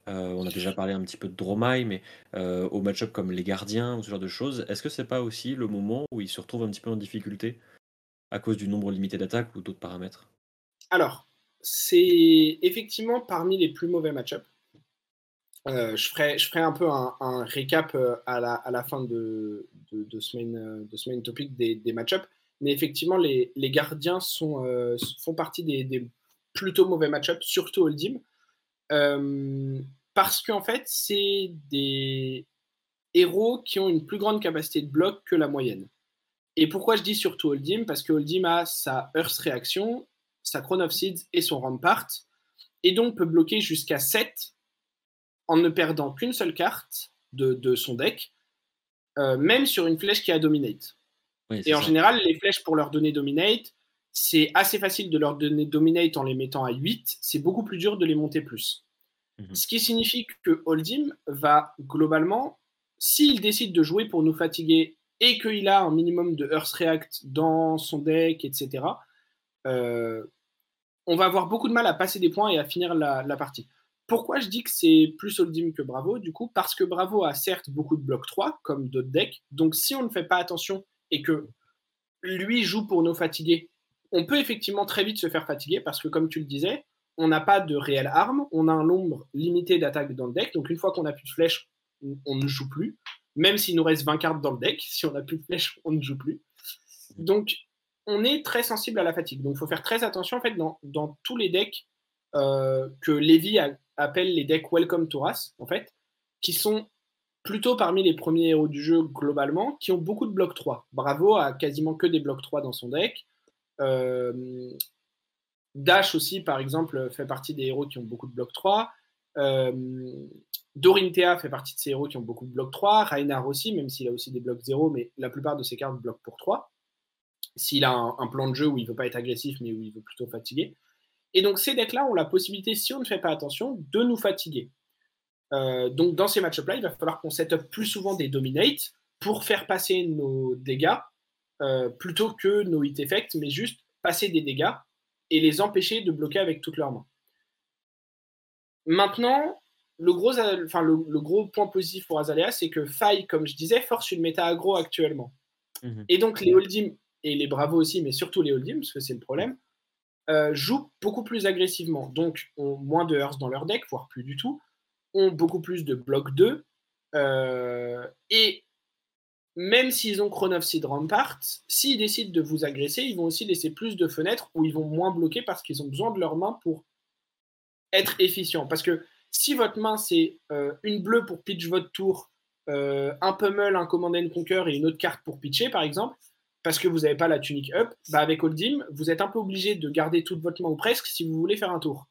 on a déjà parlé un petit peu de Dromai, mais au match-up comme les gardiens ou ce genre de choses, est-ce que c'est pas aussi le moment où ils se retrouvent un petit peu en difficulté à cause du nombre limité d'attaques ou d'autres paramètres? Alors, c'est effectivement parmi les plus mauvais match-up. Euh, je, ferai, un peu un, récap euh, à la, fin de, semaine, euh, de semaine topic des, match-ups. Mais effectivement, les, gardiens font partie des, plutôt mauvais match-ups, surtout Oldim. Euh, parce qu'en fait, c'est des héros qui ont une plus grande capacité de bloc que la moyenne. Et pourquoi je dis surtout Oldim? Parce que Oldim a sa Earth Reaction, sa Crown of Seeds et son Rampart, et donc peut bloquer jusqu'à 7 en ne perdant qu'une seule carte de, son deck, euh, même sur une flèche qui a Dominate. et en général, les flèches pour leur donner Dominate, c'est assez facile de leur donner Dominate en les mettant à 8, c'est beaucoup plus dur de les monter plus. Mhm. Ce qui signifie que Holdim va globalement, s'il décide de jouer pour nous fatiguer et qu'il a un minimum de Earth React dans son deck, etc., euh, on va avoir beaucoup de mal à passer des points et à finir la partie. Pourquoi je dis que c'est plus Oldim que Bravo? Du coup, parce que Bravo a certes beaucoup de blocs 3, comme d'autres decks. Donc, si on ne fait pas attention et que lui joue pour nos fatigués, on peut effectivement très vite se faire fatiguer parce que, comme tu le disais, on n'a pas de réelle arme, on a un nombre limité d'attaques dans le deck. Donc, une fois qu'on n'a plus de flèches, on ne joue plus. Même s'il nous reste 20 cartes dans le deck, si on n'a plus de flèches, on ne joue plus. Donc, on est très sensible à la fatigue. Donc, il faut faire très attention en fait dans, tous les decks euh, que Lévi a appelle les decks Welcome to en fait, qui sont plutôt parmi les premiers héros du jeu globalement, qui ont beaucoup de blocs 3. Bravo a quasiment que des blocs 3 dans son deck. Euh, Dash aussi, par exemple, fait partie des héros qui ont beaucoup de blocs 3. Euh, Dorinthea fait partie de ces héros qui ont beaucoup de blocs 3. Reinhardt aussi, même s'il a aussi des blocs 0, mais la plupart de ses cartes bloquent pour 3. S'il a un, un, plan de jeu où il ne veut pas être agressif, mais où il veut plutôt fatiguer. Et donc ces decks-là ont la possibilité, si on ne fait pas attention, de nous fatiguer. Euh, donc dans ces match-up-là, il va falloir qu'on set up plus souvent des dominates pour faire passer nos dégâts euh, plutôt que nos hit effects, mais juste passer des dégâts et les empêcher de bloquer avec toutes leurs mains. Maintenant, le gros, enfin, le, gros point positif pour Azalea, c'est que Faille, comme je disais, force une méta aggro actuellement. Mhm. Et donc les Holdim, et les Bravo aussi, mais surtout les Holdim, parce que c'est le problème, euh, jouent beaucoup plus agressivement, donc ont moins de hearts dans leur deck, voire plus du tout, ont beaucoup plus de blocs 2, euh, et même s'ils ont Chrono of Seed Rampart, s'ils décident de vous agresser, ils vont aussi laisser plus de fenêtres où ils vont moins bloquer parce qu'ils ont besoin de leurs mains pour être efficients. Parce que si votre main c'est euh, une bleue pour pitch votre tour, un pummel, un command and conquer et une autre carte pour pitcher par exemple, parce que vous n'avez pas la tunique up, bah avec Oldim, vous êtes un peu obligé de garder toute votre main ou presque si vous voulez faire un tour.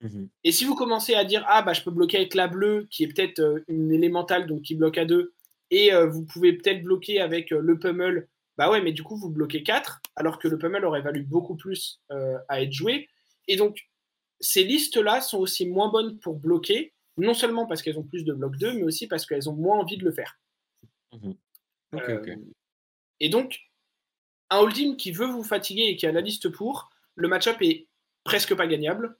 Mhm. Et si vous commencez à dire ah bah je peux bloquer avec la bleue qui est peut-être euh, une élémentale donc qui bloque à deux et euh, vous pouvez peut-être bloquer avec euh, le pummel Bah ouais, mais du coup, vous bloquez 4, alors que le pummel aurait valu beaucoup plus à être joué. Et donc, ces listes-là sont aussi moins bonnes pour bloquer, non seulement parce qu'elles ont plus de bloc 2, mais aussi parce qu'elles ont moins envie de le faire. Mmh et donc, un hold'em qui veut vous fatiguer et qui a la liste pour, le match-up est presque pas gagnable.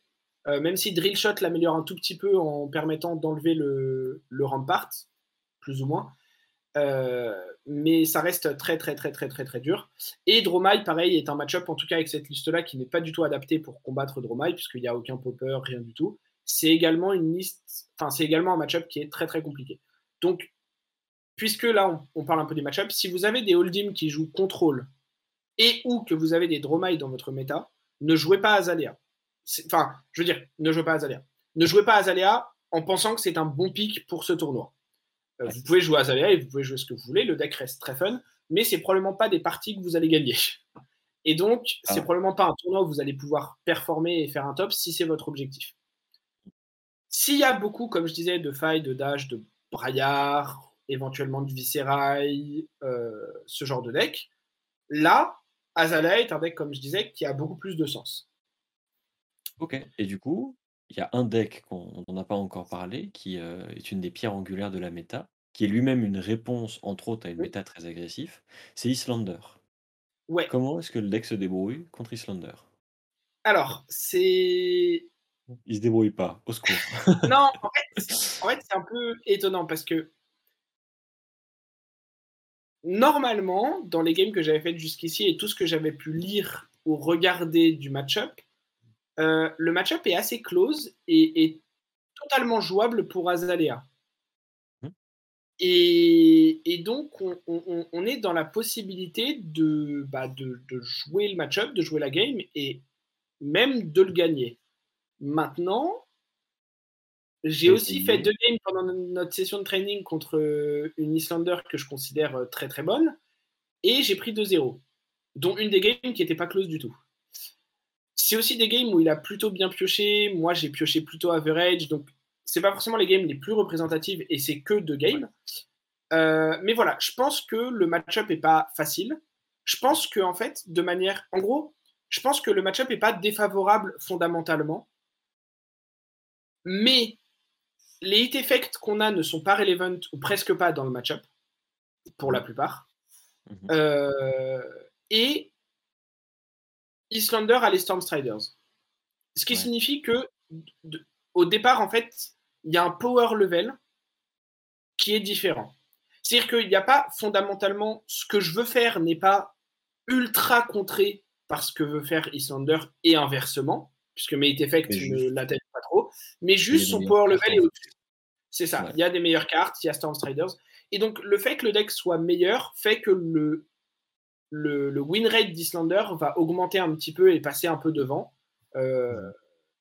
Euh, même si Drill Shot l'améliore un tout petit peu en permettant d'enlever le, le, rampart, plus ou moins. Euh, mais ça reste très très très très très très dur. Et Dromai, pareil, est un match-up, en tout cas avec cette liste-là, qui n'est pas du tout adapté pour combattre Dromai, puisqu'il n'y a aucun popper, rien du tout. C'est également une liste, enfin c'est également un match-up qui est très très compliqué. Donc, puisque là on, parle un peu des match-ups, si vous avez des hold'em qui jouent contrôle et ou que vous avez des Dromai dans votre méta, ne jouez pas Azalea. Enfin, je veux dire, ne jouez pas Azalea. Ne jouez pas Azalea en pensant que c'est un bon pic pour ce tournoi. Euh, vous pouvez jouer Azalea et vous pouvez jouer ce que vous voulez, le deck reste très fun, mais c'est probablement pas des parties que vous allez gagner. Et donc, c'est ah. probablement pas un tournoi où vous allez pouvoir performer et faire un top si c'est votre objectif. S'il y a beaucoup, comme je disais, de failles, de dash, de braillard, éventuellement du viscérail, euh, ce genre de deck, là, Azalea est un deck, comme je disais, qui a beaucoup plus de sens. Ok, et du coup, il y a un deck qu'on n'a pas encore parlé, qui euh, est une des pierres angulaires de la méta, qui est lui-même une réponse, entre autres, à une méta très agressive, c'est Islander. Ouais. Comment est-ce que le deck se débrouille contre Islander? Alors, c'est. Il se débrouille pas, au secours. non, en fait c'est un peu étonnant parce que normalement, dans les games que j'avais fait jusqu'ici et tout ce que j'avais pu lire ou regarder du match-up, euh, le match-up est assez close et, est totalement jouable pour Azalea. Mmh. Et, donc, on, est dans la possibilité bah, de, de, jouer le match-up, de jouer la game et même de le gagner. Maintenant, j'ai aussi fait deux games pendant notre session de training contre une Islander que je considère euh, très très bonne. Et j'ai pris 2-0, dont une des games qui n'était pas close du tout. C'est aussi des games où il a plutôt bien pioché. Moi, j'ai pioché plutôt average. Donc, c'est pas forcément les games les plus représentatives et c'est que deux games. Euh, mais voilà, je pense que le match-up est pas facile. Je pense que, en fait, de manière. En gros, je pense que le match-up est pas défavorable fondamentalement. Mais les hit effects qu'on a ne sont pas relevant ou presque pas dans le match-up, pour la plupart. Mhm. Euh, et Islander a les Stormstriders. Ce qui signifie que au départ, en fait, il y a un power level qui est différent. C'est-à-dire qu'il n'y a pas fondamentalement ce que je veux faire n'est pas ultra contré par ce que veut faire Islander et inversement, puisque mes effects ne l'atteignent pas trop, mais juste son power level est au-dessus. C'est ça. Il y a des meilleures cartes, il y a Stormstriders. Et donc, le fait que le deck soit meilleur fait que le, le, win rate d'Islander va augmenter un petit peu et passer un peu devant. Euh,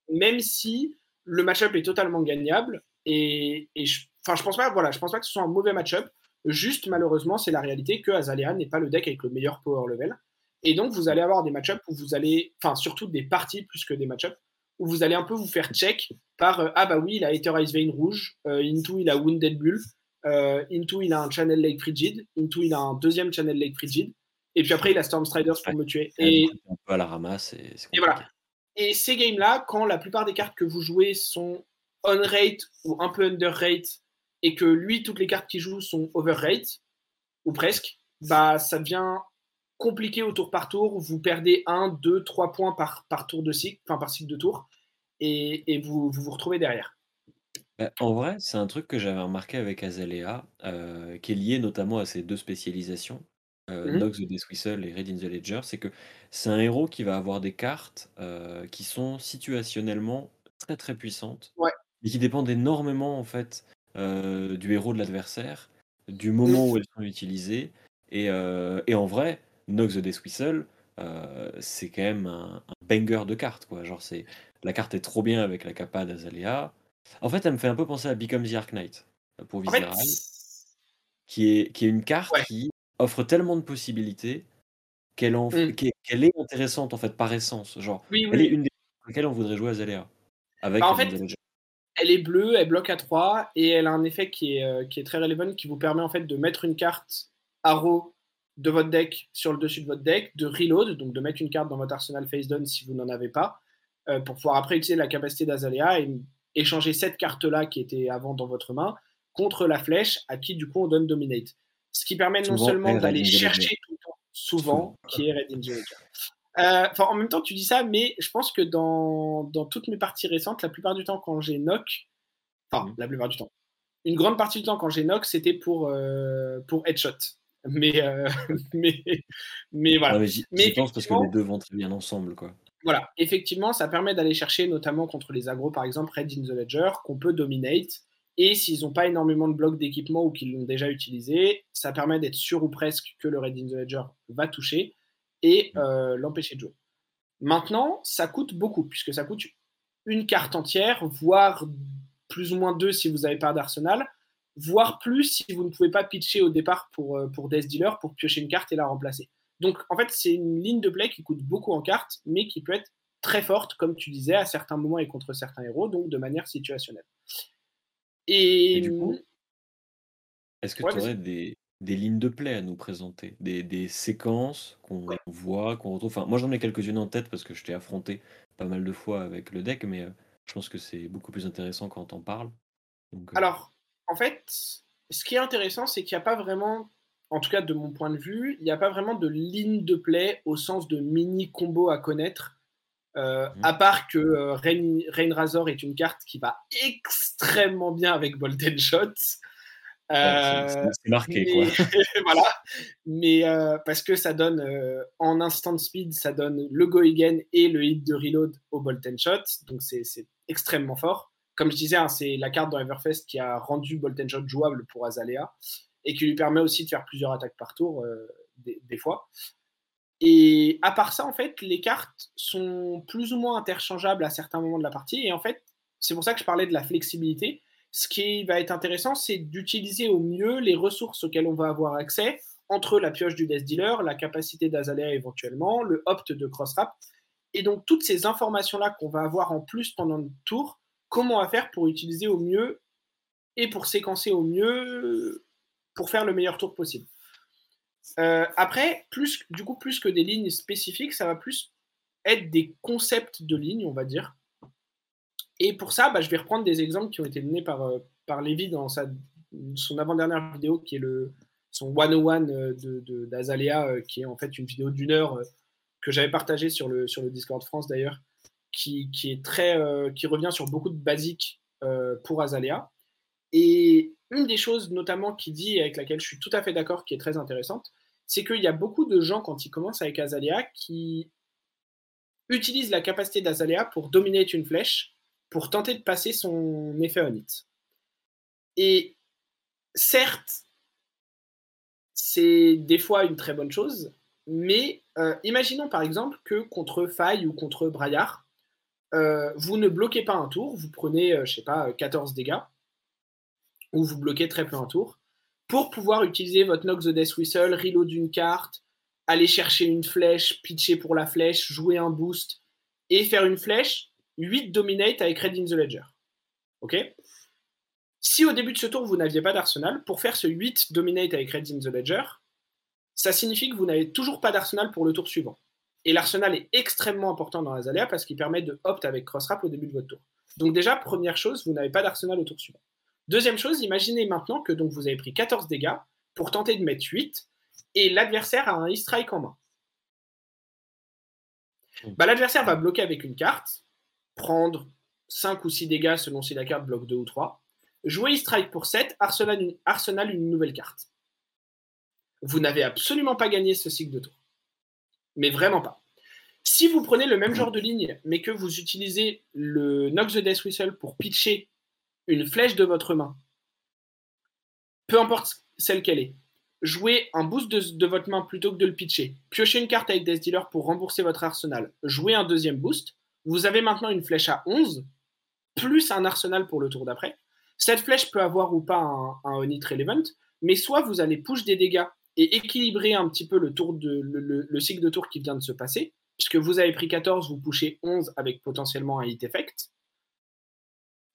même si le match-up est totalement gagnable. Et, je, je pense pas, voilà, je pense pas que ce soit un mauvais match-up. Juste, malheureusement, c'est la réalité que Azalea n'est pas le deck avec le meilleur power level. Et donc, vous allez avoir des match-ups où vous allez, enfin, surtout des parties plus que des match-ups, où vous allez un peu vous faire check par euh, ah bah oui, il a Ether Ice Vein rouge, euh, Into il a Wounded Bull, Into il a un Channel Lake Frigid, Into il a un deuxième Channel Lake Frigid, et puis après il a Storm Striders pour me tuer. Et, un peu à la ramasse. Et, et voilà. Et ces games-là, quand la plupart des cartes que vous jouez sont on-rate ou un peu under-rate, et que lui, toutes les cartes qu'il joue sont over-rate, ou presque, bah ça devient compliqué au tour par tour. Vous perdez 1, 2, 3 points par, par tour de cycle, enfin par cycle de tour, et, vous, vous, retrouvez derrière. Bah, en vrai, c'est un truc que j'avais remarqué avec Azalea, euh, qui est lié notamment à ces deux spécialisations, euh, mhm. Nox the Death Whistle et Red in the Ledger, c'est que c'est un héros qui va avoir des cartes euh, qui sont situationnellement très très puissantes, ouais. et qui dépendent énormément en fait du héros de l'adversaire, du moment où elles sont utilisées, et, et en vrai, Nox the Death Whistle, euh, c'est quand même un, banger de cartes. Quoi. Genre, c'est, la carte est trop bien avec la capa d'Azalea. En fait, elle me fait un peu penser à Become the Ark Knight euh, pour Visceral, qui, est, qui est une carte qui offre tellement de possibilités qu'elle, en, mm. qu'elle est intéressante en fait par essence. Genre, elle est une des pour lesquelles on voudrait jouer Azalea. Avec bah, en fait, elle est bleue, elle bloque à 3 et elle a un effet qui est, euh, qui est très relevant qui vous permet en fait de mettre une carte Arrow de votre deck sur le dessus de votre deck, de reload, donc de mettre une carte dans votre arsenal face down si vous n'en avez pas, euh, pour pouvoir après utiliser la capacité d'Azalea et échanger cette carte-là qui était avant dans votre main contre la flèche à qui du coup on donne Dominate. Ce qui permet non seulement d'aller chercher tout le temps, souvent, qui est Red in euh, en même temps, tu dis ça, mais je pense que dans, dans, toutes mes parties récentes, la plupart du temps, quand j'ai knock, enfin, mm. la plupart du temps, une grande partie du temps, quand j'ai knock, c'était pour, euh, pour headshot. Mais, euh, mais, mais voilà. mais, je pense parce que les deux vont très bien ensemble, quoi. Voilà, effectivement, ça permet d'aller chercher, notamment contre les agros, par exemple, Red in the Ledger, qu'on peut dominate. Et s'ils n'ont pas énormément de blocs d'équipement ou qu'ils l'ont déjà utilisé, ça permet d'être sûr ou presque que le Red in the Ledger va toucher et mm. euh, l'empêcher de jouer. Maintenant, ça coûte beaucoup, puisque ça coûte une carte entière, voire plus ou moins deux si vous n'avez pas d'arsenal, voire plus si vous ne pouvez pas pitcher au départ pour, euh, pour Death Dealer pour piocher une carte et la remplacer. Donc en fait, c'est une ligne de play qui coûte beaucoup en cartes, mais qui peut être très forte, comme tu disais, à certains moments et contre certains héros, donc de manière situationnelle. Et, du coup, est-ce que tu aurais des, des lignes de play à nous présenter, des, séquences qu'on voit, qu'on retrouve? Enfin, moi j'en ai quelques-unes en tête parce que je t'ai affronté pas mal de fois avec le deck, mais euh, je pense que c'est beaucoup plus intéressant quand on parle. Euh, Alors, en fait, ce qui est intéressant, c'est qu'il n'y a pas vraiment, en tout cas de mon point de vue, il n'y a pas vraiment de ligne de play au sens de mini combo à connaître. Euh, mmh. À part que Rain, Razor est une carte qui va extrêmement bien avec Bolted Shots. Euh, c'est marqué, quoi. voilà. Mais euh, parce que ça donne euh, en instant speed, ça donne le go again et le hit de reload au bolt and shot. Donc c'est extrêmement fort. Comme je disais, hein, c'est la carte dans Everfest qui a rendu bolt and shot jouable pour Azalea et qui lui permet aussi de faire plusieurs attaques par tour des, des, fois. Et à part ça, en fait, les cartes sont plus ou moins interchangeables à certains moments de la partie. Et en fait, c'est pour ça que je parlais de la flexibilité ce qui va être intéressant, c'est d'utiliser au mieux les ressources auxquelles on va avoir accès entre la pioche du Death Dealer, la capacité d'Azalea éventuellement, le opt de Crossrap. Et donc, toutes ces informations-là qu'on va avoir en plus pendant le tour, comment à faire pour utiliser au mieux et pour séquencer au mieux pour faire le meilleur tour possible. Euh, après, plus, du coup, plus que des lignes spécifiques, ça va plus être des concepts de lignes, on va dire. Et pour ça, bah, je vais reprendre des exemples qui ont été donnés par, euh, par Lévi dans son avant-dernière vidéo, qui est le, son 101 euh, d'Azalea, de, euh, qui est en fait une vidéo d'une heure que j'avais partagée sur le, sur le Discord France d'ailleurs, qui, qui, qui revient sur beaucoup de basiques pour Azalea. Et une des choses notamment qu'il dit, avec laquelle je suis tout à fait d'accord, qui est très intéressante, c'est qu'il y a beaucoup de gens, quand ils commencent avec Azalea, qui utilisent la capacité d'Azalea pour dominer une flèche pour tenter de passer son effet on hit. Et certes, c'est des fois une très bonne chose, mais euh, imaginons par exemple que contre Faille ou contre Braillard, euh, vous ne bloquez pas un tour, vous prenez, euh, je sais pas, 14 dégâts, ou vous bloquez très peu un tour, pour pouvoir utiliser votre Nox the Death Whistle, reload d'une carte, aller chercher une flèche, pitcher pour la flèche, jouer un boost, et faire une flèche 8 dominate avec Red in the Ledger. Ok? Si au début de ce tour, vous n'aviez pas d'arsenal, pour faire ce 8 dominate avec Red in the Ledger, ça signifie que vous n'avez toujours pas d'arsenal pour le tour suivant. Et l'arsenal est extrêmement important dans Azalea parce qu'il permet de opt avec crossrap au début de votre tour. Donc déjà, première chose, vous n'avez pas d'arsenal au tour suivant. Deuxième chose, imaginez maintenant que donc vous avez pris 14 dégâts pour tenter de mettre 8 et l'adversaire a un e-strike en main. Bah, l'adversaire va bloquer avec une carte, prendre 5 ou 6 dégâts selon si la carte bloque 2 ou 3. Jouer strike pour 7, Arsenal une, Arsenal une nouvelle carte. Vous n'avez absolument pas gagné ce cycle de tour. Mais vraiment pas. Si vous prenez le même genre de ligne, mais que vous utilisez le Nox the Death Whistle pour pitcher une flèche de votre main, peu importe celle qu'elle est, jouez un boost de, votre main plutôt que de le pitcher, piochez une carte avec Death Dealer pour rembourser votre arsenal, jouez un deuxième boost, vous avez maintenant une flèche à 11, plus un arsenal pour le tour d'après. Cette flèche peut avoir ou pas un, un Onit Relevant, mais soit vous allez push des dégâts et équilibrer un petit peu le, cycle de tour qui vient de se passer, puisque vous avez pris 14, vous pushez 11 avec potentiellement un hit effect.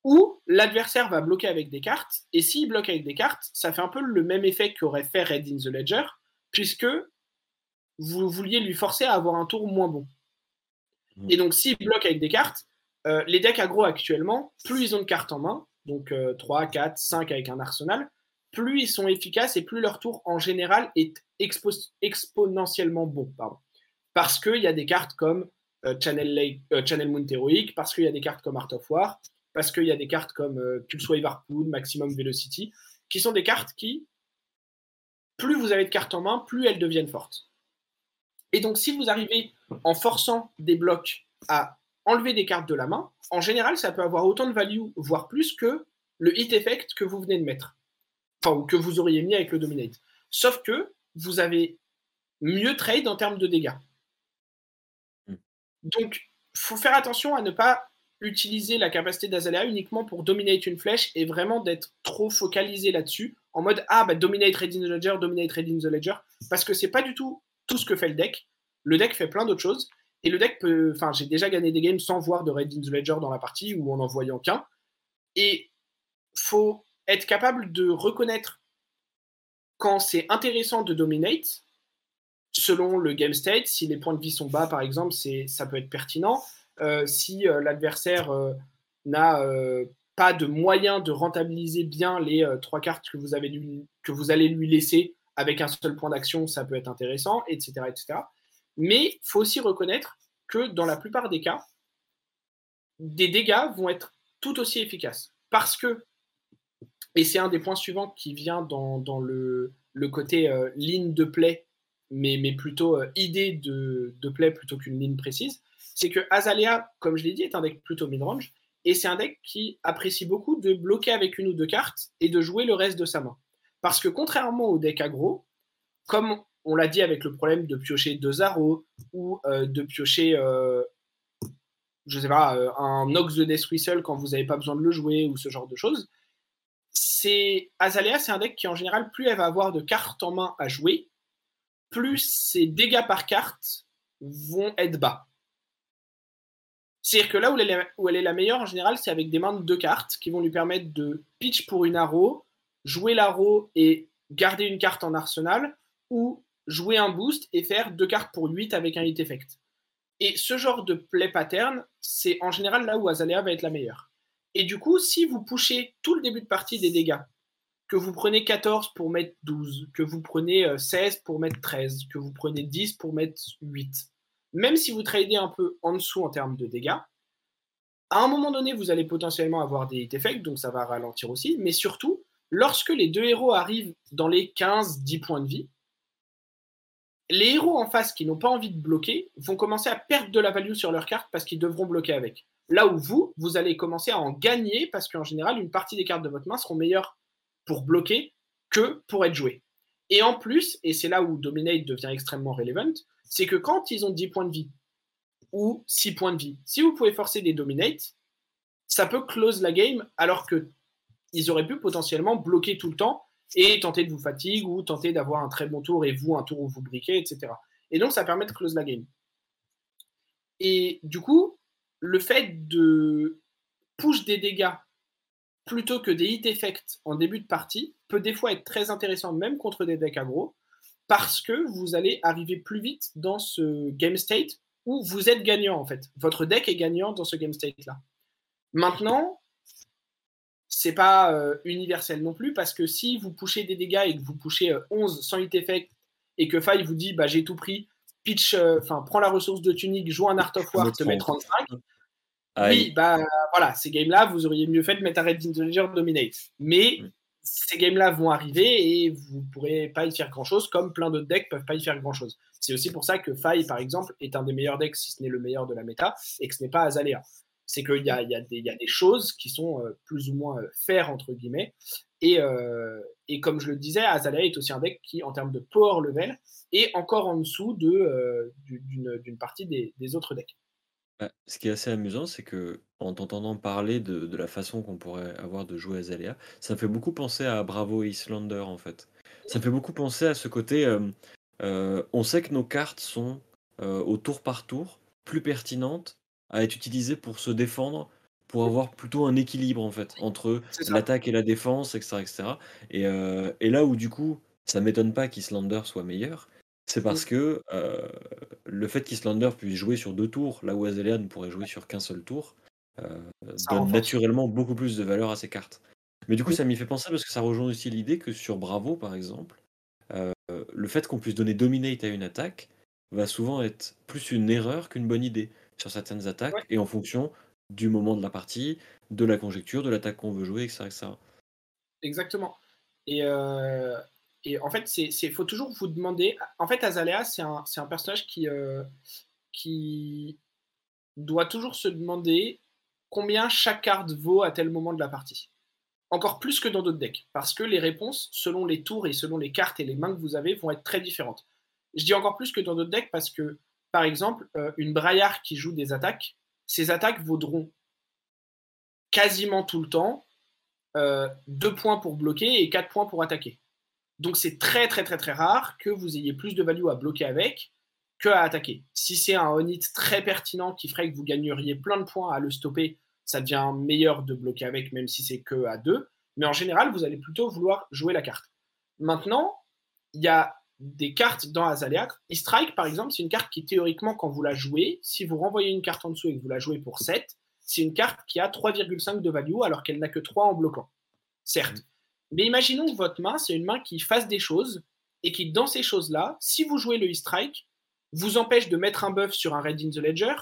Ou l'adversaire va bloquer avec des cartes, et s'il bloque avec des cartes, ça fait un peu le même effet qu'aurait fait Red in the Ledger, puisque vous vouliez lui forcer à avoir un tour moins bon. Et donc, s'il bloque avec des cartes, euh, les decks aggro actuellement, plus ils ont de cartes en main, donc 3, 4, 5 avec un arsenal, plus ils sont efficaces et plus leur tour en général est exponentiellement bon. Parce qu'il y a des cartes comme euh, Channel, euh, Channel Moon Heroic, parce qu'il y a des cartes comme Art of War, parce qu'il y a des cartes comme Pulse Wave Harpoon, Maximum Velocity, qui sont des cartes qui, plus vous avez de cartes en main, plus elles deviennent fortes. Et donc, si vous arrivez en forçant des blocs à enlever des cartes de la main, en général, ça peut avoir autant de value, voire plus, que le hit effect que vous venez de mettre. Enfin, ou que vous auriez mis avec le dominate. Sauf que vous avez mieux trade en termes de dégâts. Hmm. Donc, faut faire attention à ne pas utiliser la capacité d'Azalea uniquement pour dominate une flèche et vraiment d'être trop focalisé là-dessus, en mode ah bah dominate Red in the Ledger, dominate Red in the Ledger, parce que c'est pas du tout tout ce que fait le deck. Le deck fait plein d'autres choses. Et le deck peut. Enfin, j'ai déjà gagné des games sans voir de Red in the Ledger dans la partie ou en en voyant qu'un. Et faut être capable de reconnaître quand c'est intéressant de dominate, selon le game state. Si les points de vie sont bas, par exemple, ça peut être pertinent. Euh, si euh, l'adversaire euh, n'a pas de moyen de rentabiliser bien les trois cartes que vous, avez que vous allez lui laisser avec un seul point d'action, ça peut être intéressant, etc. etc. Mais il faut aussi reconnaître que dans la plupart des cas, des dégâts vont être tout aussi efficaces. Parce que, et c'est un des points suivants qui vient dans, le, côté euh, ligne de play, mais, mais plutôt idée de, de, play plutôt qu'une ligne précise, c'est que Azalea, comme je l'ai dit, est un deck plutôt mid-range, et c'est un deck qui apprécie beaucoup de bloquer avec une ou deux cartes et de jouer le reste de sa main. Parce que contrairement au deck aggro, comme on l'a dit avec le problème de piocher deux arrows ou euh, de piocher, euh, je sais pas, euh, un Nox de Death Whistle quand vous n'avez pas besoin de le jouer ou ce genre de choses, c'est Azalea, c'est un deck qui en général, plus elle va avoir de cartes en main à jouer, plus ses dégâts par carte vont être bas. C'est-à-dire que là où elle, est, la meilleure en général, c'est avec des mains de deux cartes qui vont lui permettre de pitch pour une arrow, jouer l'arrow et garder une carte en arsenal, ou jouer un boost et faire deux cartes pour 8 avec un hit effect. Et ce genre de play pattern, c'est en général là où Azalea va être la meilleure. Et du coup, si vous pushez tout le début de partie des dégâts, que vous prenez 14 pour mettre 12, que vous prenez 16 euh, pour mettre 13, que vous prenez 10 pour mettre 8, même si vous tradez un peu en dessous en termes de dégâts, à un moment donné, vous allez potentiellement avoir des hit effects, donc ça va ralentir aussi, mais surtout, lorsque les deux héros arrivent dans les 15-10 points de vie, les héros en face qui n'ont pas envie de bloquer vont commencer à perdre de la value sur leur carte parce qu'ils devront bloquer avec. Là où vous, vous allez commencer à en gagner parce qu'en général, une partie des cartes de votre main seront meilleures pour bloquer que pour être jouées. Et en plus, et c'est là où Dominate devient extrêmement relevant, c'est que quand ils ont 10 points de vie ou 6 points de vie, si vous pouvez forcer des Dominate, ça peut close la game alors que ils auraient pu potentiellement bloquer tout le temps et tenter de vous fatiguer ou tenter d'avoir un très bon tour et vous un tour où vous briquez, etc. Et donc ça permet de close la game. Et du coup, le fait de push des dégâts plutôt que des hit effects en début de partie peut des fois être très intéressant même contre des decks aggro parce que vous allez arriver plus vite dans ce game state où vous êtes gagnant en fait. Votre deck est gagnant dans ce game state là. Maintenant, c'est pas euh, universel non plus parce que si vous poussez des dégâts et que vous poussez 11 sans hit effect et que Faille vous dit bah j'ai tout pris, pitch, euh, enfin prends la ressource de tunique, joue un Art of War, te met 35. Oui, bah voilà, ces games-là, vous auriez mieux fait de mettre un Red Dominate. Mais ces games-là vont arriver et vous pourrez pas y faire grand-chose, comme plein d'autres decks peuvent pas y faire grand-chose. C'est aussi pour ça que Faille, par exemple, est un des meilleurs decks, si ce n'est le meilleur de la méta, et que ce n'est pas Azalea c'est qu'il y a, des choses qui sont euh, plus ou moins euh, faire entre guillemets. Euh, et, comme je le disais, Azalea est aussi un deck qui, en termes de power level, est encore en dessous d'une partie des, autres decks. Bah, ce qui est assez amusant, c'est que en t'entendant parler de, la façon qu'on pourrait avoir de jouer Azalea, ça me fait beaucoup penser à Bravo Islander en fait. Ça me fait beaucoup penser à ce côté. on sait que nos cartes sont au tour par tour plus pertinentes à être utilisé pour se défendre, pour avoir plutôt un équilibre en fait entre l'attaque et la défense, etc. etc. Et, euh, et là où du coup ça m'étonne pas qu'Islander soit meilleur. C'est parce Mm. que euh, le fait qu'Islander puisse jouer sur deux tours, là où Azalea ne pourrait jouer sur qu'un seul tour, euh, donne naturellement beaucoup plus de valeur à ses cartes. Mais du coup, ça m'y fait penser parce que ça rejoint aussi l'idée que sur Bravo, par exemple, euh, le fait qu'on puisse donner Dominate à une attaque va souvent être plus une erreur qu'une bonne idée sur certaines attaques Ouais. et en fonction du moment de la partie, de la conjecture, de l'attaque qu'on veut jouer, etc. etc. Exactement. Et, euh, et en fait, il faut toujours vous demander. En fait, Azalea, c'est un, un personnage qui, euh, qui doit toujours se demander combien chaque carte vaut à tel moment de la partie. Encore plus que dans d'autres decks. Parce que les réponses, selon les tours et selon les cartes et les mains que vous avez, vont être très différentes. Je dis encore plus que dans d'autres decks parce que, par exemple, euh, une Braillard qui joue des attaques, ses attaques vaudront quasiment tout le temps euh, 2 points pour bloquer et 4 points pour attaquer. Donc c'est très très très très rare que vous ayez plus de value à bloquer avec que à attaquer. Si c'est un on-hit très pertinent qui ferait que vous gagneriez plein de points à le stopper, ça devient meilleur de bloquer avec, même si c'est que à 2. Mais en général, vous allez plutôt vouloir jouer la carte. Maintenant, il y a des cartes dans Azalea. E-Strike, par exemple, c'est une carte qui, théoriquement, quand vous la jouez, si vous renvoyez une carte en dessous et que vous la jouez pour 7, c'est une carte qui a 3,5 de value alors qu'elle n'a que 3 en bloquant. Certes. Mais imaginons que votre main, c'est une main qui fasse des choses et qui, dans ces choses-là, si vous jouez le E-Strike, vous empêche de mettre un buff sur un Red in the Ledger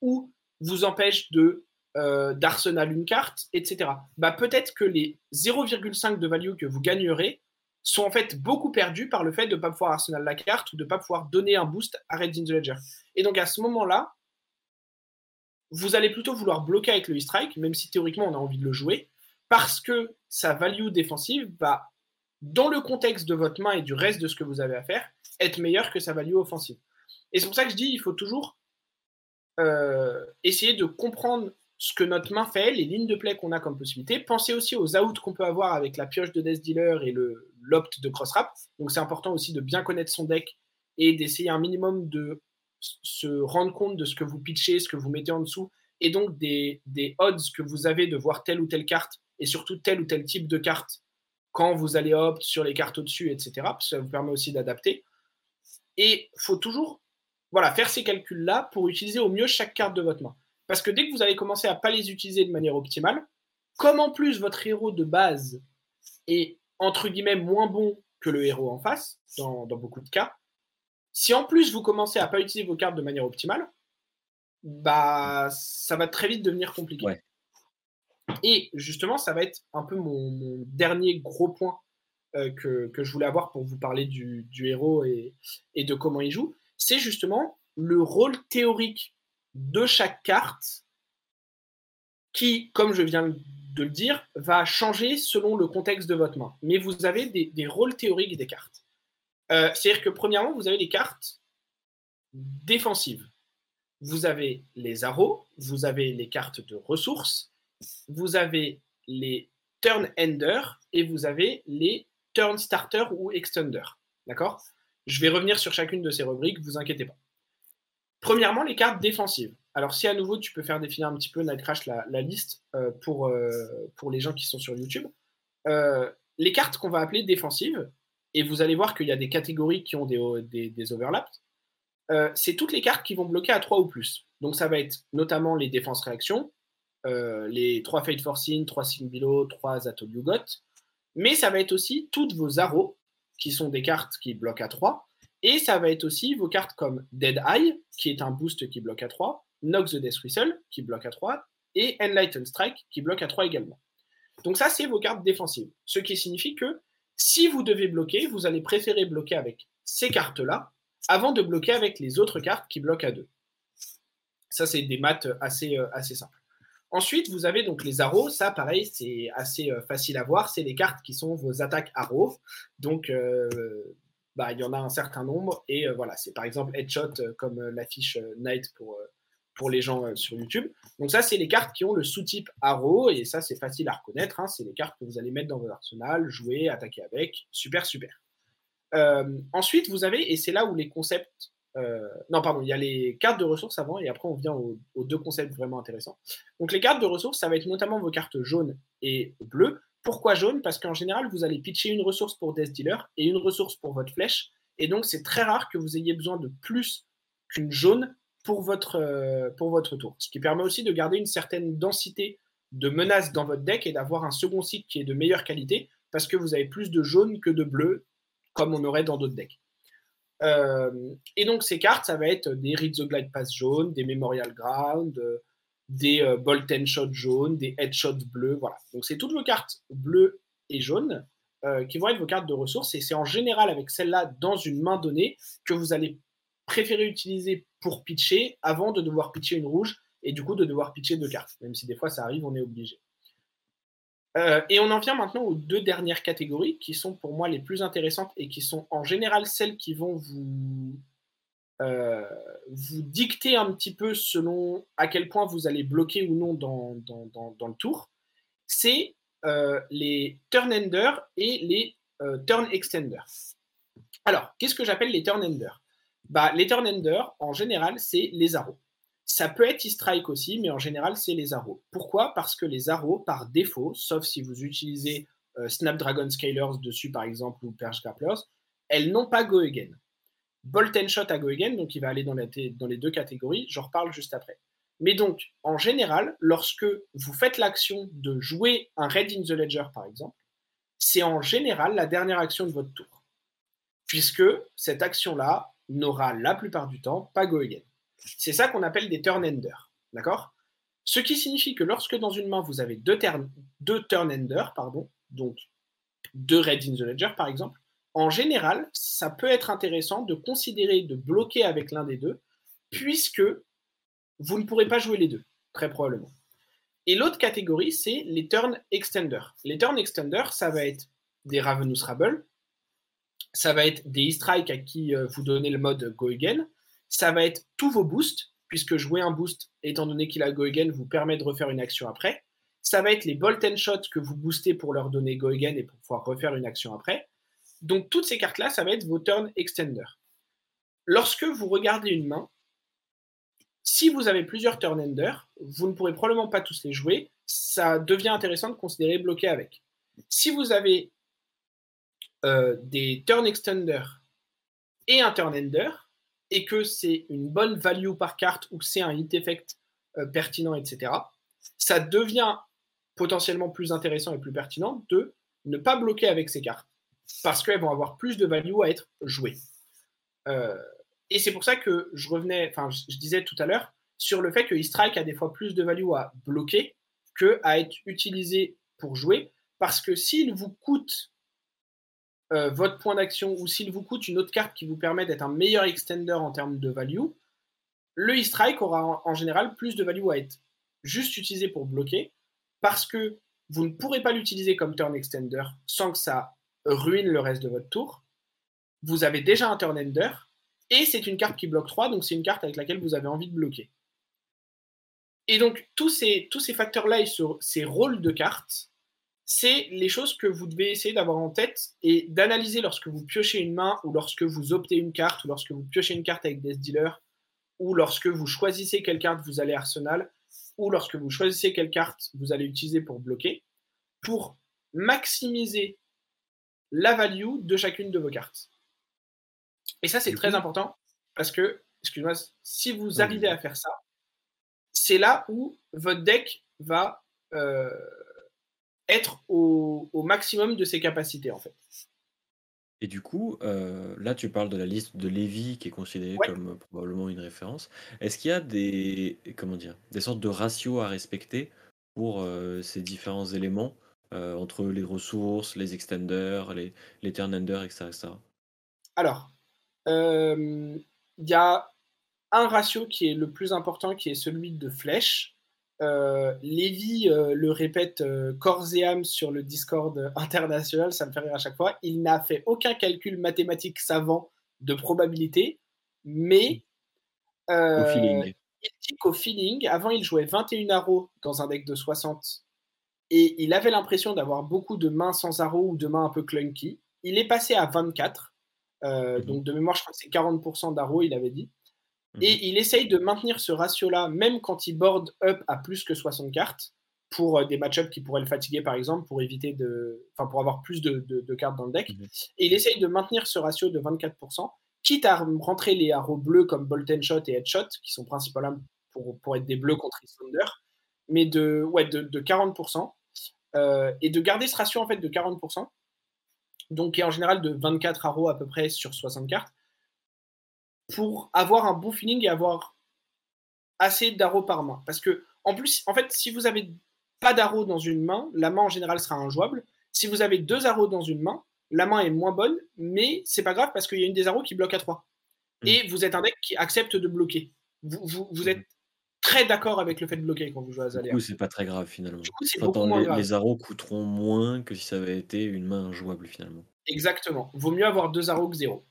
ou vous empêche de euh, d'arsenal une carte, etc. Bah, peut-être que les 0,5 de value que vous gagnerez sont en fait beaucoup perdus par le fait de ne pas pouvoir arsenal la carte ou de ne pas pouvoir donner un boost à Red in the Ledger. Et donc à ce moment-là, vous allez plutôt vouloir bloquer avec le E-Strike, même si théoriquement on a envie de le jouer, parce que sa value défensive va, dans le contexte de votre main et du reste de ce que vous avez à faire, être meilleure que sa value offensive. Et c'est pour ça que je dis, il faut toujours euh, essayer de comprendre ce que notre main fait, les lignes de play qu'on a comme possibilité. Pensez aussi aux outs qu'on peut avoir avec la pioche de Death Dealer et le l'opt de Crossrap. Donc c'est important aussi de bien connaître son deck et d'essayer un minimum de se rendre compte de ce que vous pitchez, ce que vous mettez en dessous, et donc des odds que vous avez de voir telle ou telle carte, et surtout tel ou tel type de carte quand vous allez opt sur les cartes au-dessus, etc. Parce que ça vous permet aussi d'adapter. Et il faut toujours voilà, faire ces calculs-là pour utiliser au mieux chaque carte de votre main. Parce que dès que vous allez commencer à ne pas les utiliser de manière optimale, comme en plus votre héros de base est entre guillemets moins bon que le héros en face, dans, beaucoup de cas, si en plus vous commencez à pas utiliser vos cartes de manière optimale, bah ça va très vite devenir compliqué. Et justement, ça va être un peu mon, dernier gros point euh, que, je voulais avoir pour vous parler du, héros et, de comment il joue. C'est justement le rôle théorique de chaque carte qui, comme je viens de le dire, va changer selon le contexte de votre main. Mais vous avez des, des rôles théoriques des cartes. Euh, C'est-à-dire que premièrement, vous avez les cartes défensives. Vous avez les arrows, vous avez les cartes de ressources, vous avez les turn ender et vous avez les turn starter ou extender. D'accord? Je vais revenir sur chacune de ces rubriques, vous inquiétez pas. Premièrement, les cartes défensives. Alors, si à nouveau tu peux faire définir un petit peu, Nightcrash, la, liste euh, pour, euh, pour les gens qui sont sur YouTube. Euh, les cartes qu'on va appeler défensives, et vous allez voir qu'il y a des catégories qui ont des, des, des overlaps, c'est toutes les cartes qui vont bloquer à 3 ou plus. Donc ça va être notamment les défenses réactions, euh, les 3 Fate Forcing, 3 Singbilo, 3 Atol Yugot, mais ça va être aussi toutes vos arrows, qui sont des cartes qui bloquent à 3, et ça va être aussi vos cartes comme Dead Eye, qui est un boost qui bloque à 3, Nox the Death Whistle, qui bloque à 3, et Enlightened Strike, qui bloque à 3 également. Donc ça, c'est vos cartes défensives. Ce qui signifie que si vous devez bloquer, vous allez préférer bloquer avec ces cartes-là avant de bloquer avec les autres cartes qui bloquent à 2. Ça, c'est des maths assez, euh, assez simples. Ensuite, vous avez donc les arrows. Ça, pareil, c'est assez euh, facile à voir. C'est les cartes qui sont vos attaques arrows. Donc, euh, bah, il y en a un certain nombre. Et euh, voilà, c'est par exemple Headshot, comme l'affiche Night pour, les gens sur YouTube. Donc, ça, c'est les cartes qui ont le sous-type arrow. Et ça, c'est facile à reconnaître. Hein. C'est les cartes que vous allez mettre dans votre arsenal, jouer, attaquer avec. Super, super. Ensuite, vous avez, et c'est là où les concepts. Euh, non, pardon, il y a les cartes de ressources avant, et après on vient aux, deux concepts vraiment intéressants. Donc, les cartes de ressources, ça va être notamment vos cartes jaunes et bleues. Pourquoi jaune Parce qu'en général, vous allez pitcher une ressource pour Death Dealer et une ressource pour votre flèche. Et donc, c'est très rare que vous ayez besoin de plus qu'une jaune pour votre, euh, pour votre tour. Ce qui permet aussi de garder une certaine densité de menaces dans votre deck et d'avoir un second cycle qui est de meilleure qualité parce que vous avez plus de jaune que de bleu, comme on aurait dans d'autres decks. Euh, et donc, ces cartes, ça va être des Read the Glide Pass jaunes, des Memorial Ground, des euh, Bolt and Shot jaunes, des Headshots bleus. Voilà. Donc, c'est toutes vos cartes bleues et jaunes euh, qui vont être vos cartes de ressources. Et c'est en général avec celle-là dans une main donnée que vous allez préférer utiliser pour pitcher avant de devoir pitcher une rouge et du coup de devoir pitcher deux cartes. Même si des fois ça arrive, on est obligé. Euh, et on en vient maintenant aux deux dernières catégories qui sont pour moi les plus intéressantes et qui sont en général celles qui vont vous euh, dicter un petit peu selon à quel point vous allez bloquer ou non dans, dans, le tour, c'est euh, les turn ender et les turn extender. Alors, qu'est-ce que j'appelle les turn ender bah, Les turn ender, en général, c'est les arrows. Ça peut être e-strike aussi, mais en général, c'est les arrows. Pourquoi? Parce que les arrows, par défaut, sauf si vous utilisez Snapdragon Scalers dessus, par exemple, ou Perch Grapplers, elles n'ont pas Go Again. Bolt and Shot à Go Again, donc il va aller dans, dans les deux catégories, j'en reparle juste après. Mais donc, en général, lorsque vous faites l'action de jouer un Red in the Ledger, par exemple, c'est en général la dernière action de votre tour. Puisque cette action-là n'aura la plupart du temps pas Go Again. C'est ça qu'on appelle des turn enders. D'accord? Ce qui signifie que lorsque dans une main vous avez deux, deux turn enders, pardon, donc deux Red in the Ledger par exemple, en général, ça peut être intéressant de considérer de bloquer avec l'un des deux, puisque vous ne pourrez pas jouer les deux, très probablement. Et l'autre catégorie, c'est les turn extenders. Les turn extenders, ça va être des Ravenous Rabble, ça va être des E-Strike à qui euh, vous donnez le mode Go Again, ça va être tous vos boosts, puisque jouer un boost, étant donné qu'il a Go Again, vous permet de refaire une action après. Ça va être les Bolt and Shot que vous boostez pour leur donner Go Again et pour pouvoir refaire une action après. Donc toutes ces cartes-là, ça va être vos turn extender. Lorsque vous regardez une main, si vous avez plusieurs turn ender, vous ne pourrez probablement pas tous les jouer. Ça devient intéressant de considérer bloquer avec. Si vous avez euh, des turn extender et un turn ender, et que c'est une bonne value par carte ou c'est un hit effect euh, pertinent, etc., ça devient potentiellement plus intéressant et plus pertinent de ne pas bloquer avec ces cartes parce qu'elles vont avoir plus de value à être jouées. Euh, et c'est pour ça que je revenais, enfin, je, disais tout à l'heure, sur le fait que E-Strike a des fois plus de value à bloquer que à être utilisé pour jouer, parce que s'il vous coûte euh, votre point d'action ou s'il vous coûte une autre carte qui vous permet d'être un meilleur extender en termes de value, le E-Strike aura en général plus de value à être juste utilisé pour bloquer, parce que vous ne pourrez pas l'utiliser comme turn extender sans que ça ruine le reste de votre tour. Vous avez déjà un turn ender, et c'est une carte qui bloque 3, donc c'est une carte avec laquelle vous avez envie de bloquer. Et donc, tous ces, tous ces facteurs-là et ces rôles de cartes, c'est les choses que vous devez essayer d'avoir en tête et d'analyser lorsque vous piochez une main ou lorsque vous optez une carte ou lorsque vous piochez une carte avec Death Dealer ou lorsque vous choisissez quelle carte vous allez Arsenal ou lorsque vous choisissez quelle carte vous allez utiliser pour bloquer pour maximiser la value de chacune de vos cartes. Et ça, c'est très important parce que, excuse-moi, si vous arrivez à faire ça, c'est là où votre deck va euh, être au, maximum de ses capacités, en fait. Et du coup, euh, là, tu parles de la liste de Lévy qui est considérée comme probablement une référence. Est-ce qu'il y a des, comment dire, des sortes de ratios à respecter pour euh, ces différents éléments euh, entre les ressources, les extenders, les, les turnenders, etc., Alors, euh, il y a un ratio qui est le plus important, qui est celui de flèche. Euh, Lévy euh, le répète corps et âme sur le Discord international, ça me fait rire à chaque fois. Il n'a fait aucun calcul mathématique savant de probabilité, mais au feeling. il dit qu'au feeling, avant il jouait 21 arrows dans un deck de 60 et il avait l'impression d'avoir beaucoup de mains sans arrow ou de mains un peu clunky. Il est passé à 24. Euh, mhm. Donc de mémoire, je crois que c'est 40% d'arrow, il avait dit. Et mhm. il essaye de maintenir ce ratio-là, même quand il board up à plus que 60 cartes, pour des match qui pourraient le fatiguer, par exemple, pour éviter de. Enfin, pour avoir plus de, de, cartes dans le deck. Mhm. Et il essaye de maintenir ce ratio de 24%, quitte à rentrer les arrows bleus comme Bolt and Shot et Headshot, qui sont principalement pour, pour être des bleus contre Islander, mais de, ouais, de, de 40%. Euh, et de garder ce ratio en fait de 40%, donc qui est en général de 24 arrows à peu près sur 60 cartes, pour avoir un bon feeling et avoir assez d'arrows par main. Parce que, en plus, en fait, si vous avez pas d'arrows dans une main, la main en général sera injouable. Si vous avez deux arrows dans une main, la main est moins bonne, mais c'est pas grave parce qu'il y a une des arrows qui bloque à 3. Mm. Et vous êtes un deck qui accepte de bloquer. Vous, vous, êtes mm. très d'accord avec le fait de bloquer quand vous jouez à Azalea. Du coup, c'est pas très grave finalement. Du coup, les, les, arrows coûteront moins que si ça avait été une main injouable finalement. Exactement. Vaut mieux avoir deux arrows que zéro.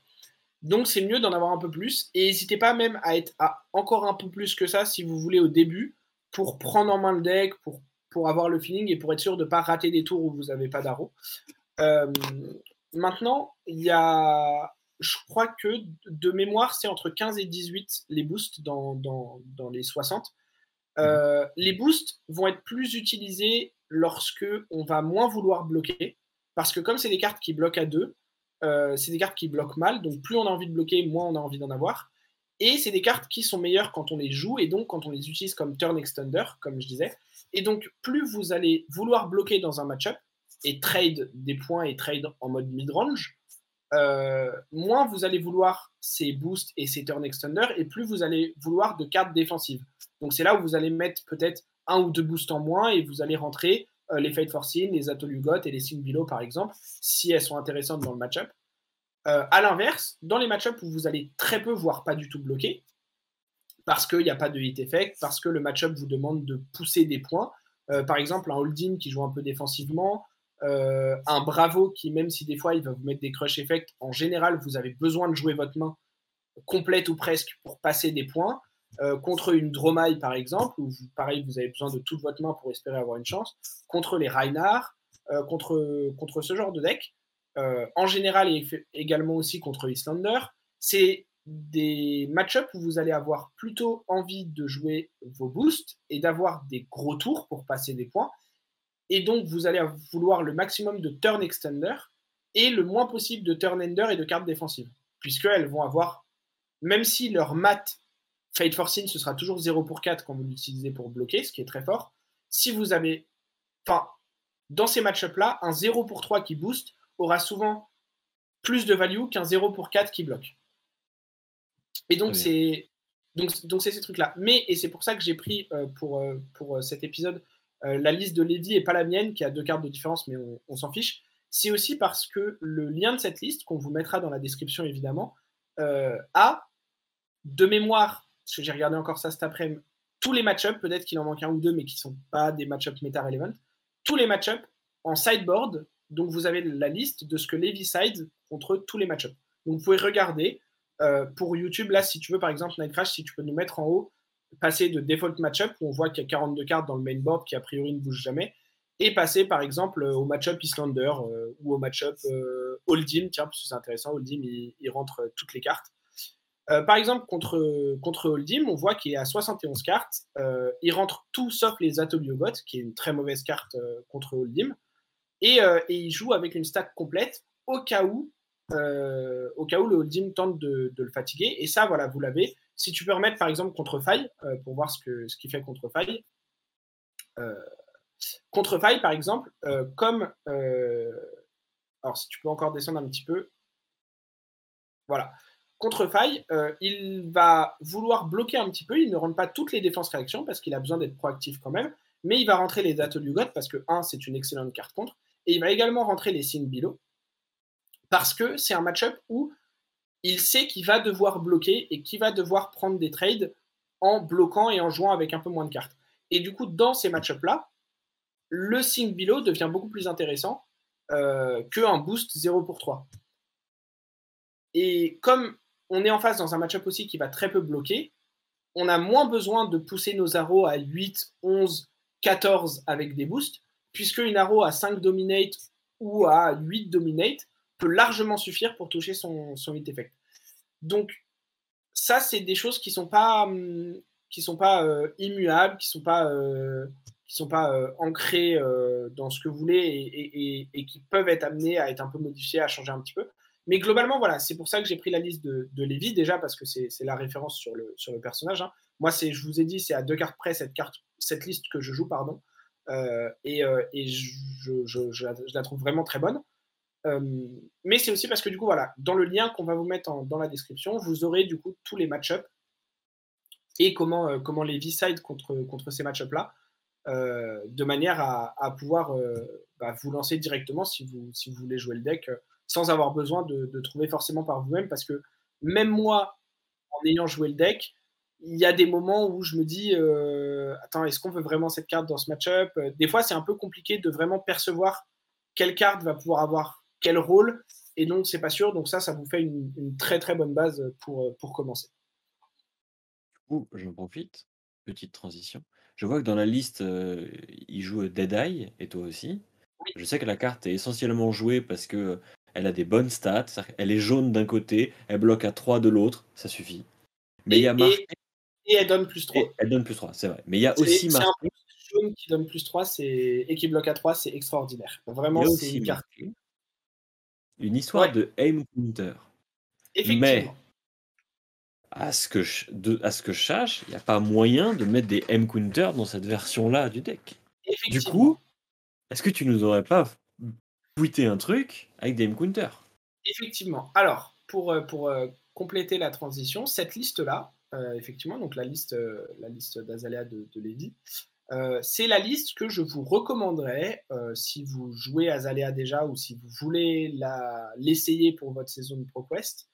Donc c'est mieux d'en avoir un peu plus. Et n'hésitez pas même à être à encore un peu plus que ça si vous voulez au début pour prendre en main le deck, pour pour avoir le feeling et pour être sûr de ne pas rater des tours où vous n'avez pas d'arrow. Euh, maintenant, il y a, je crois que de mémoire, c'est entre 15 et 18 les boosts dans, dans, dans les 60. Euh, les boosts vont être plus utilisés lorsque on va moins vouloir bloquer, parce que comme c'est des cartes qui bloquent à deux, euh, c'est des cartes qui bloquent mal, donc plus on a envie de bloquer, moins on a envie d'en avoir. Et c'est des cartes qui sont meilleures quand on les joue et donc quand on les utilise comme turn extender, comme je disais. Et donc, plus vous allez vouloir bloquer dans un match-up et trade des points et trade en mode mid-range, euh, moins vous allez vouloir ces boosts et ces turn extenders et plus vous allez vouloir de cartes défensives. Donc, c'est là où vous allez mettre peut-être un ou deux boosts en moins et vous allez rentrer euh, les Fate Forcing, les Atolugot et les Sing Below, par exemple, si elles sont intéressantes dans le match-up. Euh, à l'inverse, dans les match-ups où vous allez très peu, voire pas du tout bloquer, parce qu'il n'y a pas de hit effect, parce que le match-up vous demande de pousser des points. Euh, par exemple, un holding qui joue un peu défensivement, un bravo qui, même si des fois il va vous mettre des crush effect, en général, vous avez besoin de jouer votre main complète ou presque pour passer des points. Euh, contre une Dromaille, par exemple, où pareil, vous avez besoin de toute votre main pour espérer avoir une chance. Contre les Reinhardt, contre, contre ce genre de deck. en général, et également aussi contre Islander. C'est des match-ups où vous allez avoir plutôt envie de jouer vos boosts et d'avoir des gros tours pour passer des points. Et donc, vous allez vouloir le maximum de turn extender et le moins possible de turn ender et de cartes défensives. Puisqu'elles vont avoir, même si leur mat Fate Forcing, ce sera toujours 0 pour 4 quand vous l'utilisez pour bloquer, ce qui est très fort. Si vous avez. Enfin, dans ces match-ups-là, un 0 pour 3 qui booste aura souvent plus de value qu'un 0 pour 4 qui bloque. Et donc, c'est donc, donc c'est ces trucs-là. Mais, et c'est pour ça que j'ai pris euh, pour, euh, pour euh, cet épisode la liste de Lady et pas la mienne, qui a deux cartes de différence, mais on, s'en fiche. C'est aussi parce que le lien de cette liste, qu'on vous mettra dans la description évidemment, a de mémoire, parce que j'ai regardé encore ça cet après-midi, tous les match-ups, peut-être qu'il en manque un ou deux, mais qui ne sont pas des match-ups meta-relevant, tous les match-ups en sideboard, donc vous avez la liste de ce que Levi side contre tous les match-ups. Donc vous pouvez regarder, euh, pour YouTube, là, si tu veux, par exemple, Night Crash, si tu peux nous mettre en haut, passer de default matchup où on voit qu'il y a 42 cartes dans le main board qui a priori ne bougent jamais, et passer par exemple au matchup Islander euh, ou au matchup euh, Holdim, tiens, parce que c'est intéressant, Holdim il, il, rentre toutes les cartes. Par exemple, contre, contre Holdim, on voit qu'il est à 71 cartes, il rentre tout sauf les Atoliogot, qui est une très mauvaise carte contre Holdim, et, il joue avec une stack complète au cas où euh, au cas où le holding tente de, le fatiguer. Et ça, voilà, vous l'avez. Si tu peux remettre par exemple contre faille, euh, pour voir ce qu'il ce fait contre faille. Euh, contre faille, par exemple, comme. alors, si tu peux encore descendre un petit peu. Voilà. Contre faille, il va vouloir bloquer un petit peu. Il ne rentre pas toutes les défenses réactions parce qu'il a besoin d'être proactif quand même. Mais il va rentrer les dates du God parce que 1, c'est une excellente carte contre. Et il va également rentrer les signes below parce que c'est un match-up où il sait qu'il va devoir bloquer et qu'il va devoir prendre des trades en bloquant et en jouant avec un peu moins de cartes. Et du coup, dans ces match-ups-là, le Sing Below devient beaucoup plus intéressant euh, qu'un boost 0 pour 3. Et comme on est en face dans un match-up aussi qui va très peu bloquer, on a moins besoin de pousser nos arrows à 8, 11, 14 avec des boosts, puisque une arrow à 5 dominate ou à 8 dominate peut largement suffire pour toucher son, hit effect. Donc, ça, c'est des choses qui sont pas, hum, sont pas euh, immuables, qui sont pas, euh, sont pas ancrés dans ce que vous voulez et, et, qui peuvent être amenés à être un peu modifiés, à changer un petit peu. Mais globalement, voilà, c'est pour ça que j'ai pris la liste de, de Lévi, déjà parce que c'est la référence sur le, personnage. Hein. Moi, je vous ai dit, c'est à deux cartes près cette, carte, cette liste que je joue, pardon. Euh, et, euh, je, la trouve vraiment très bonne. Euh, mais c'est aussi parce que du coup, voilà, dans le lien qu'on va vous mettre dans la description, vous aurez du coup tous les match-ups et comment, comment les V-side contre, ces match-ups-là, de manière à, pouvoir bah, vous lancer directement si vous voulez jouer le deck sans avoir besoin de, de trouver forcément par vous-même. Parce que même moi, en ayant joué le deck, il y a des moments où je me dis euh, attends, est-ce qu'on veut vraiment cette carte dans ce match-up? Des fois, c'est un peu compliqué de vraiment percevoir quelle carte va pouvoir avoir quel rôle, et donc c'est pas sûr. Donc ça, ça vous fait une, très très bonne base pour, pour commencer. Du coup, je profite, petite transition. Je vois que dans la liste, euh, il joue Dead Eye, et toi aussi. Je sais que la carte est essentiellement jouée parce que elle a des bonnes stats. Elle est jaune d'un côté, elle bloque à 3 de l'autre, ça suffit. Mais il y a marqué et elle donne plus 3. elle donne plus 3, c'est vrai. Mais il y a aussi marqué. Un jaune qui donne plus 3 et qui bloque à 3, c'est extraordinaire. Vraiment, c'est une carte. Une histoire de aim counter. Mais à ce que je, de, à ce que je sache, il n'y a pas moyen de mettre des aim counters dans cette version-là du deck. Du coup, est-ce que tu nous aurais pas tweeté un truc avec des aim counters Effectivement. Alors, pour, euh, pour euh, compléter la transition, cette liste-là, euh, effectivement, donc la liste, liste d'Azalea de, de Lady. C'est la liste que je vous recommanderais si vous jouez Azalea déjà ou si vous voulez l'essayer pour votre saison de ProQuest.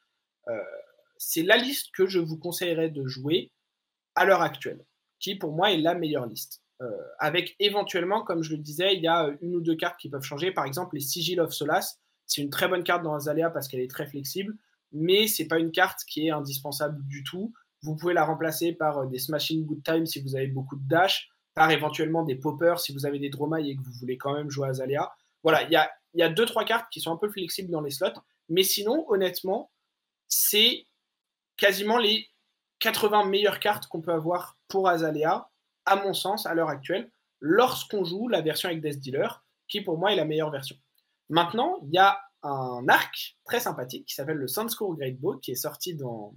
c'est la liste que je vous conseillerais de jouer à l'heure actuelle, qui pour moi est la meilleure liste. Avec éventuellement, comme je le disais, il y a une ou deux cartes qui peuvent changer. Par exemple, les Sigil of Solas, c'est une très bonne carte dans Azalea parce qu'elle est très flexible, mais c'est pas une carte qui est indispensable du tout. Vous pouvez la remplacer par euh, des Smashing Good Time si vous avez beaucoup de dash, par éventuellement des poppers si vous avez des Dromailles et que vous voulez quand même jouer à Zalia. Voilà, il y a, y a deux, trois cartes qui sont un peu flexibles dans les slots, mais sinon, honnêtement, c'est quasiment les 80 meilleures cartes qu'on peut avoir pour Azalea, à mon sens, à l'heure actuelle, lorsqu'on joue la version avec Death Dealer, qui pour moi est la meilleure version. Maintenant, il y a un arc très sympathique qui s'appelle le Sunscore Great Bow, qui est sorti dans,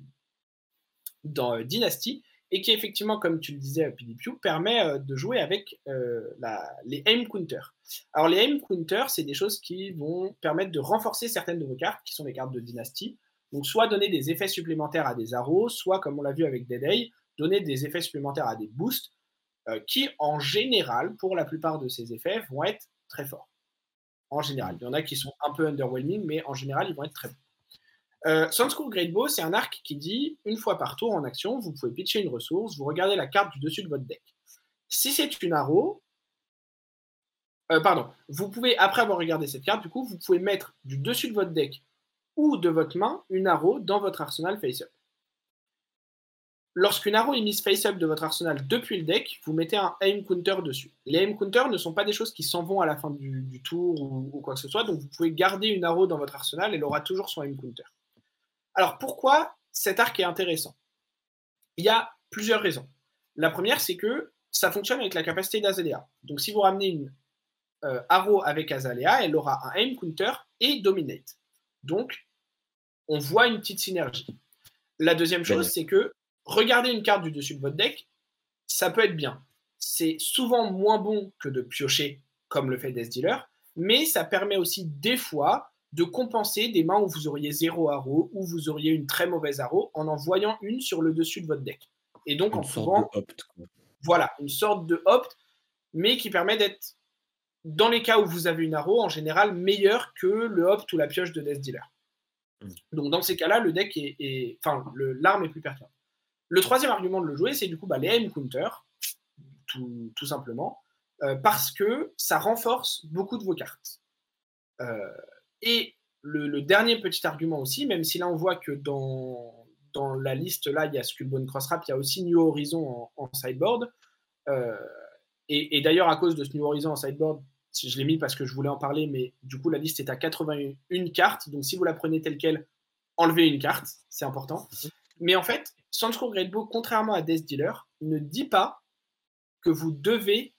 dans euh, Dynasty et qui effectivement, comme tu le disais, PDPU, permet euh, de jouer avec euh, les aim counters. Alors les aim counters, c'est des choses qui vont permettre de renforcer certaines de vos cartes, qui sont les cartes de Dynasty. Donc soit donner des effets supplémentaires à des arrows, soit comme on l'a vu avec Dead Eye, donner des effets supplémentaires à des boosts, qui en général, pour la plupart de ces effets, vont être très forts. En général, il y en a qui sont un peu underwhelming, mais en général, ils vont être très bons. Euh, Great Bow, c'est un arc qui dit une fois par tour en action, vous pouvez pitcher une ressource, vous regardez la carte du dessus de votre deck. Si c'est une arrow, euh, pardon, vous pouvez, après avoir regardé cette carte, du coup, vous pouvez mettre du dessus de votre deck ou de votre main une arrow dans votre arsenal face-up. Lorsqu'une arrow est mise face-up de votre arsenal depuis le deck, vous mettez un aim counter dessus. Les aim counters ne sont pas des choses qui s'en vont à la fin du, tour ou, ou, quoi que ce soit, donc vous pouvez garder une arrow dans votre arsenal, elle aura toujours son aim counter. Alors pourquoi cet arc est intéressant? Il y a plusieurs raisons. La première, c'est que ça fonctionne avec la capacité d'Azalea. Donc si vous ramenez une euh, Arrow avec Azalea, elle aura un aim counter et dominate. Donc on voit une petite synergie. La deuxième chose, c'est que regarder une carte du dessus de votre deck, ça peut être bien. C'est souvent moins bon que de piocher comme le fait Death Dealer, mais ça permet aussi des fois de compenser des mains où vous auriez zéro arrow, ou vous auriez une très mauvaise arrow, en en voyant une sur le dessus de votre deck. Et donc, en trouvant. Voilà, une sorte de opt, mais qui permet d'être, dans les cas où vous avez une arrow, en général, meilleur que le opt ou la pioche de Death Dealer. Hmm. Donc, dans ces cas-là, le deck est. Enfin, l'arme est plus pertinente. Le troisième argument de le jouer, c'est du coup bah, les aim counter, tout, simplement, euh, parce que ça renforce beaucoup de vos cartes. Euh, et le, dernier petit argument aussi, même si là on voit que dans, la liste là, il y a Skullbone Crossrap, il y a aussi New Horizon en, sideboard. Euh, et, d'ailleurs, à cause de ce New Horizon en sideboard, je l'ai mis parce que je voulais en parler, mais du coup, la liste est à 81 cartes. Donc si vous la prenez telle qu'elle, enlevez une carte, c'est important. Mais en fait, Great Bow, contrairement à Death Dealer, ne dit pas que vous devez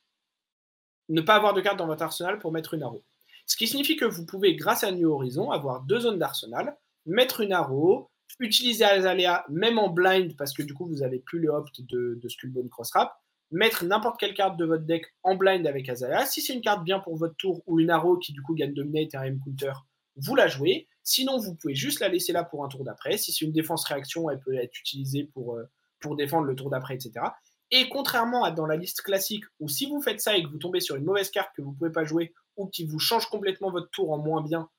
ne pas avoir de carte dans votre arsenal pour mettre une arrow. Ce qui signifie que vous pouvez, grâce à New Horizon, avoir deux zones d'arsenal, mettre une arrow, utiliser Azalea même en blind parce que du coup vous n'avez plus le opt de, de Skullbone Crossrap, mettre n'importe quelle carte de votre deck en blind avec Azalea. Si c'est une carte bien pour votre tour ou une arrow qui du coup gagne Dominate et un M-Counter, vous la jouez. Sinon, vous pouvez juste la laisser là pour un tour d'après. Si c'est une défense réaction, elle peut être utilisée pour, euh, pour défendre le tour d'après, etc. Et contrairement à dans la liste classique, où si vous faites ça et que vous tombez sur une mauvaise carte que vous ne pouvez pas jouer ou qui vous change complètement votre tour en moins bien,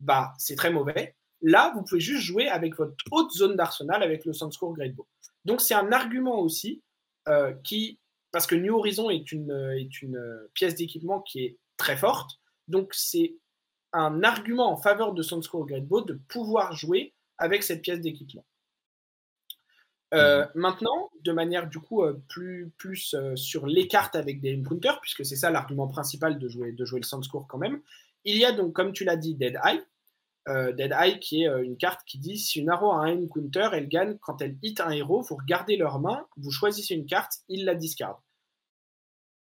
bah c'est très mauvais. Là, vous pouvez juste jouer avec votre haute zone d'arsenal avec le Sunscore Great Bow. Donc c'est un argument aussi euh, qui, parce que New Horizon est une, est une pièce d'équipement qui est très forte, donc c'est un argument en faveur de Sunscore Great Bow de pouvoir jouer avec cette pièce d'équipement. Euh, mhm. maintenant, de manière du coup euh, plus, plus euh, sur les cartes avec des counters, puisque c'est ça l'argument principal de jouer, de jouer le Sandscore quand même, il y a donc, comme tu l'as dit, Dead Eye. Dead Eye qui est une carte qui dit si une arrow a un counter, elle gagne quand elle hit un héros, vous regardez leur main, vous choisissez une carte, il la discard.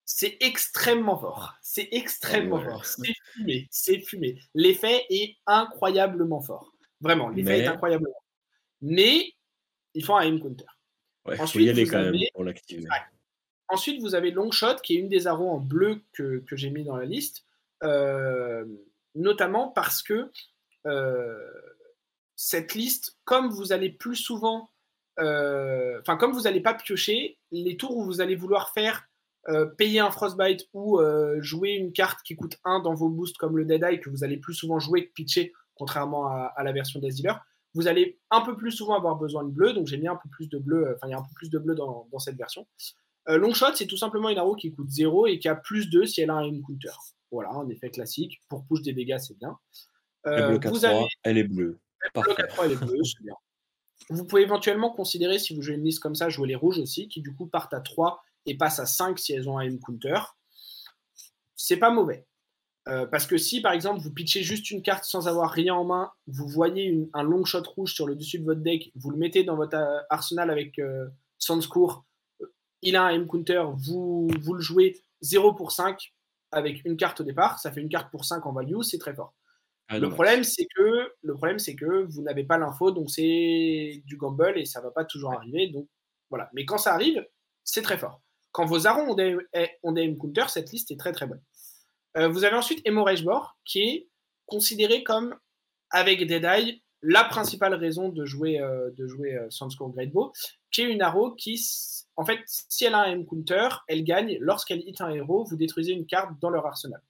C'est extrêmement fort. C'est extrêmement fort. C'est fumé. C'est fumé. L'effet est incroyablement fort. Vraiment, l'effet est incroyablement fort. Mais il faut un aim counter. Ensuite, y quand même pour l'activer. Ensuite, vous avez Longshot, qui est une des arrows en bleu que, j'ai mis dans la liste, euh, notamment parce que euh, cette liste, comme vous allez plus souvent, euh, enfin, comme vous n'allez pas piocher, les tours où vous allez vouloir faire payer un Frostbite ou jouer une carte qui coûte 1 dans vos boosts comme le Dead Eye, que vous allez plus souvent jouer que pitcher, contrairement à, à la version des Dealer, vous allez un peu plus souvent avoir besoin de bleu, donc j'ai mis un peu plus de bleu, euh, enfin il y a un peu plus de bleu dans, cette version. Euh, Longshot, c'est tout simplement une arrow qui coûte 0 et qui a plus 2 si elle a un counter. Voilà, un effet classique. Pour push des dégâts, c'est bien. Euh, vous avez... elle est bleue. elle est bleue, c'est bien. Vous pouvez éventuellement considérer, si vous jouez une liste comme ça, jouer les rouges aussi, qui du coup partent à 3 et passent à 5 si elles ont un counter. C'est pas mauvais. Euh, parce que si, par exemple, vous pitchez juste une carte sans avoir rien en main, vous voyez un long shot rouge sur le dessus de votre deck, vous le mettez dans votre euh, arsenal avec euh, Sandscour, euh, il a un M-Counter, vous, vous le jouez 0 pour 5 avec une carte au départ, ça fait une carte pour 5 en value, c'est très fort. Ah, le, problème, c'est que, le problème, c'est que vous n'avez pas l'info, donc c'est du gamble et ça ne va pas toujours arriver. Donc voilà. Mais quand ça arrive, c'est très fort. Quand vos arons ont des, ont des M-Counter, cette liste est très très bonne. Euh, vous avez ensuite Hemorrhage Bore, qui est considéré comme, avec Dead Eye, la principale raison de jouer, euh, de jouer euh, Great Bow, qui est une arrow qui, en fait, si elle a un M-Counter, elle gagne. Lorsqu'elle hit un héros, vous détruisez une carte dans leur arsenal.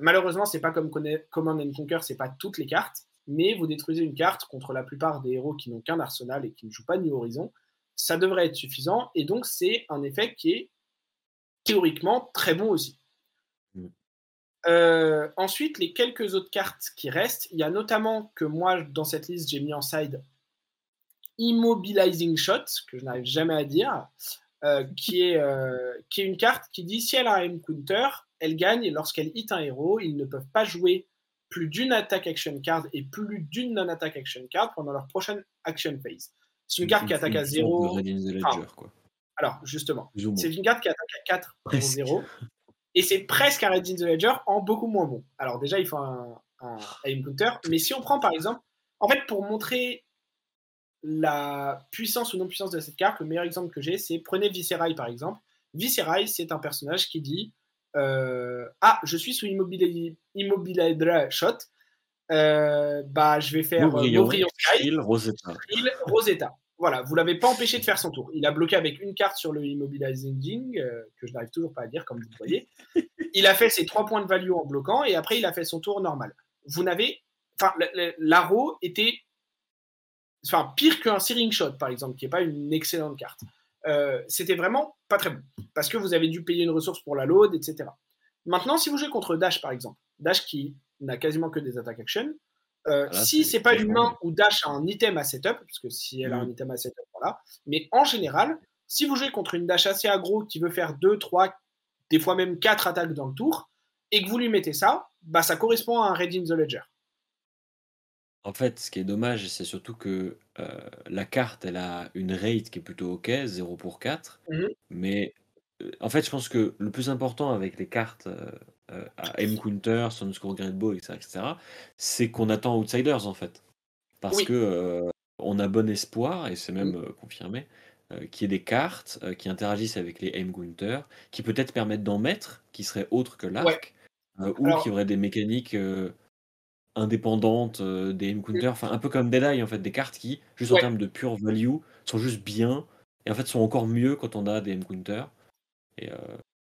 malheureusement, c'est pas comme Command and Conquer, c'est pas toutes les cartes, mais vous détruisez une carte contre la plupart des héros qui n'ont qu'un arsenal et qui ne jouent pas New Horizon. Ça devrait être suffisant, et donc c'est un effet qui est théoriquement très bon aussi. Euh, ensuite, les quelques autres cartes qui restent, il y a notamment que moi, dans cette liste, j'ai mis en side Immobilizing Shot, que je n'arrive jamais à dire, euh, qui, est, euh, qui est une carte qui dit si elle a un counter, elle gagne et lorsqu'elle hit un héros, ils ne peuvent pas jouer plus d'une attack action card et plus d'une non-attack action card pendant leur prochaine action phase. C'est une carte qui attaque à 0. alors, justement, c'est une carte qui attaque à 4 pour 0 et c'est presque un Red in the Ledger en beaucoup moins bon. Alors déjà, il faut un, aim counter, mais si on prend par exemple, en fait, pour montrer la puissance ou non-puissance de cette carte, le meilleur exemple que j'ai, c'est prenez Viserai par exemple. Viserai, c'est un personnage qui dit euh, Ah, je suis sous Immobilizer Shot. Euh, bah, je vais faire Maubrion, Sky, Rosetta. Rosetta. Voilà, vous l'avez pas empêché de faire son tour. Il a bloqué avec une carte sur le Immobilizing, euh, que je n'arrive toujours pas à dire, comme vous le voyez. Il a fait ses trois points de value en bloquant, et après, il a fait son tour normal. Vous n'avez. Enfin, l'arrow était. Enfin, pire qu'un Searing Shot, par exemple, qui n'est pas une excellente carte. Euh, c'était vraiment pas très bon, parce que vous avez dû payer une ressource pour la load, etc. Maintenant, si vous jouez contre Dash, par exemple, Dash qui n'a quasiment que des attaques action, euh, si c'est pas humain ou Dash a un item à setup, parce que si elle a un mm. item à setup, voilà. Mais en général, si vous jouez contre une Dash assez aggro qui veut faire 2, 3, des fois même 4 attaques dans le tour, et que vous lui mettez ça, bah ça correspond à un Red in the Ledger. En fait, ce qui est dommage, c'est surtout que euh, la carte, elle a une rate qui est plutôt ok, 0 pour 4, mm-hmm. mais en fait, je pense que le plus important avec les cartes à M-Counter, Sunscore Great Bow, etc., etc., c'est qu'on attend Outsiders en fait. Parce que on a bon espoir, et c'est même Mmh. confirmé, qu'il y ait des cartes qui interagissent avec les M-Counter, qui peut-être permettent d'en mettre, qui seraient autres que Ouais. l'arc, ou Alors qui auraient des mécaniques indépendantes des M-Counter, Mmh. enfin un peu comme Deadeye en fait, des cartes qui, juste en termes de pure value, sont juste bien, et en fait sont encore mieux quand on a des M-Counter. Et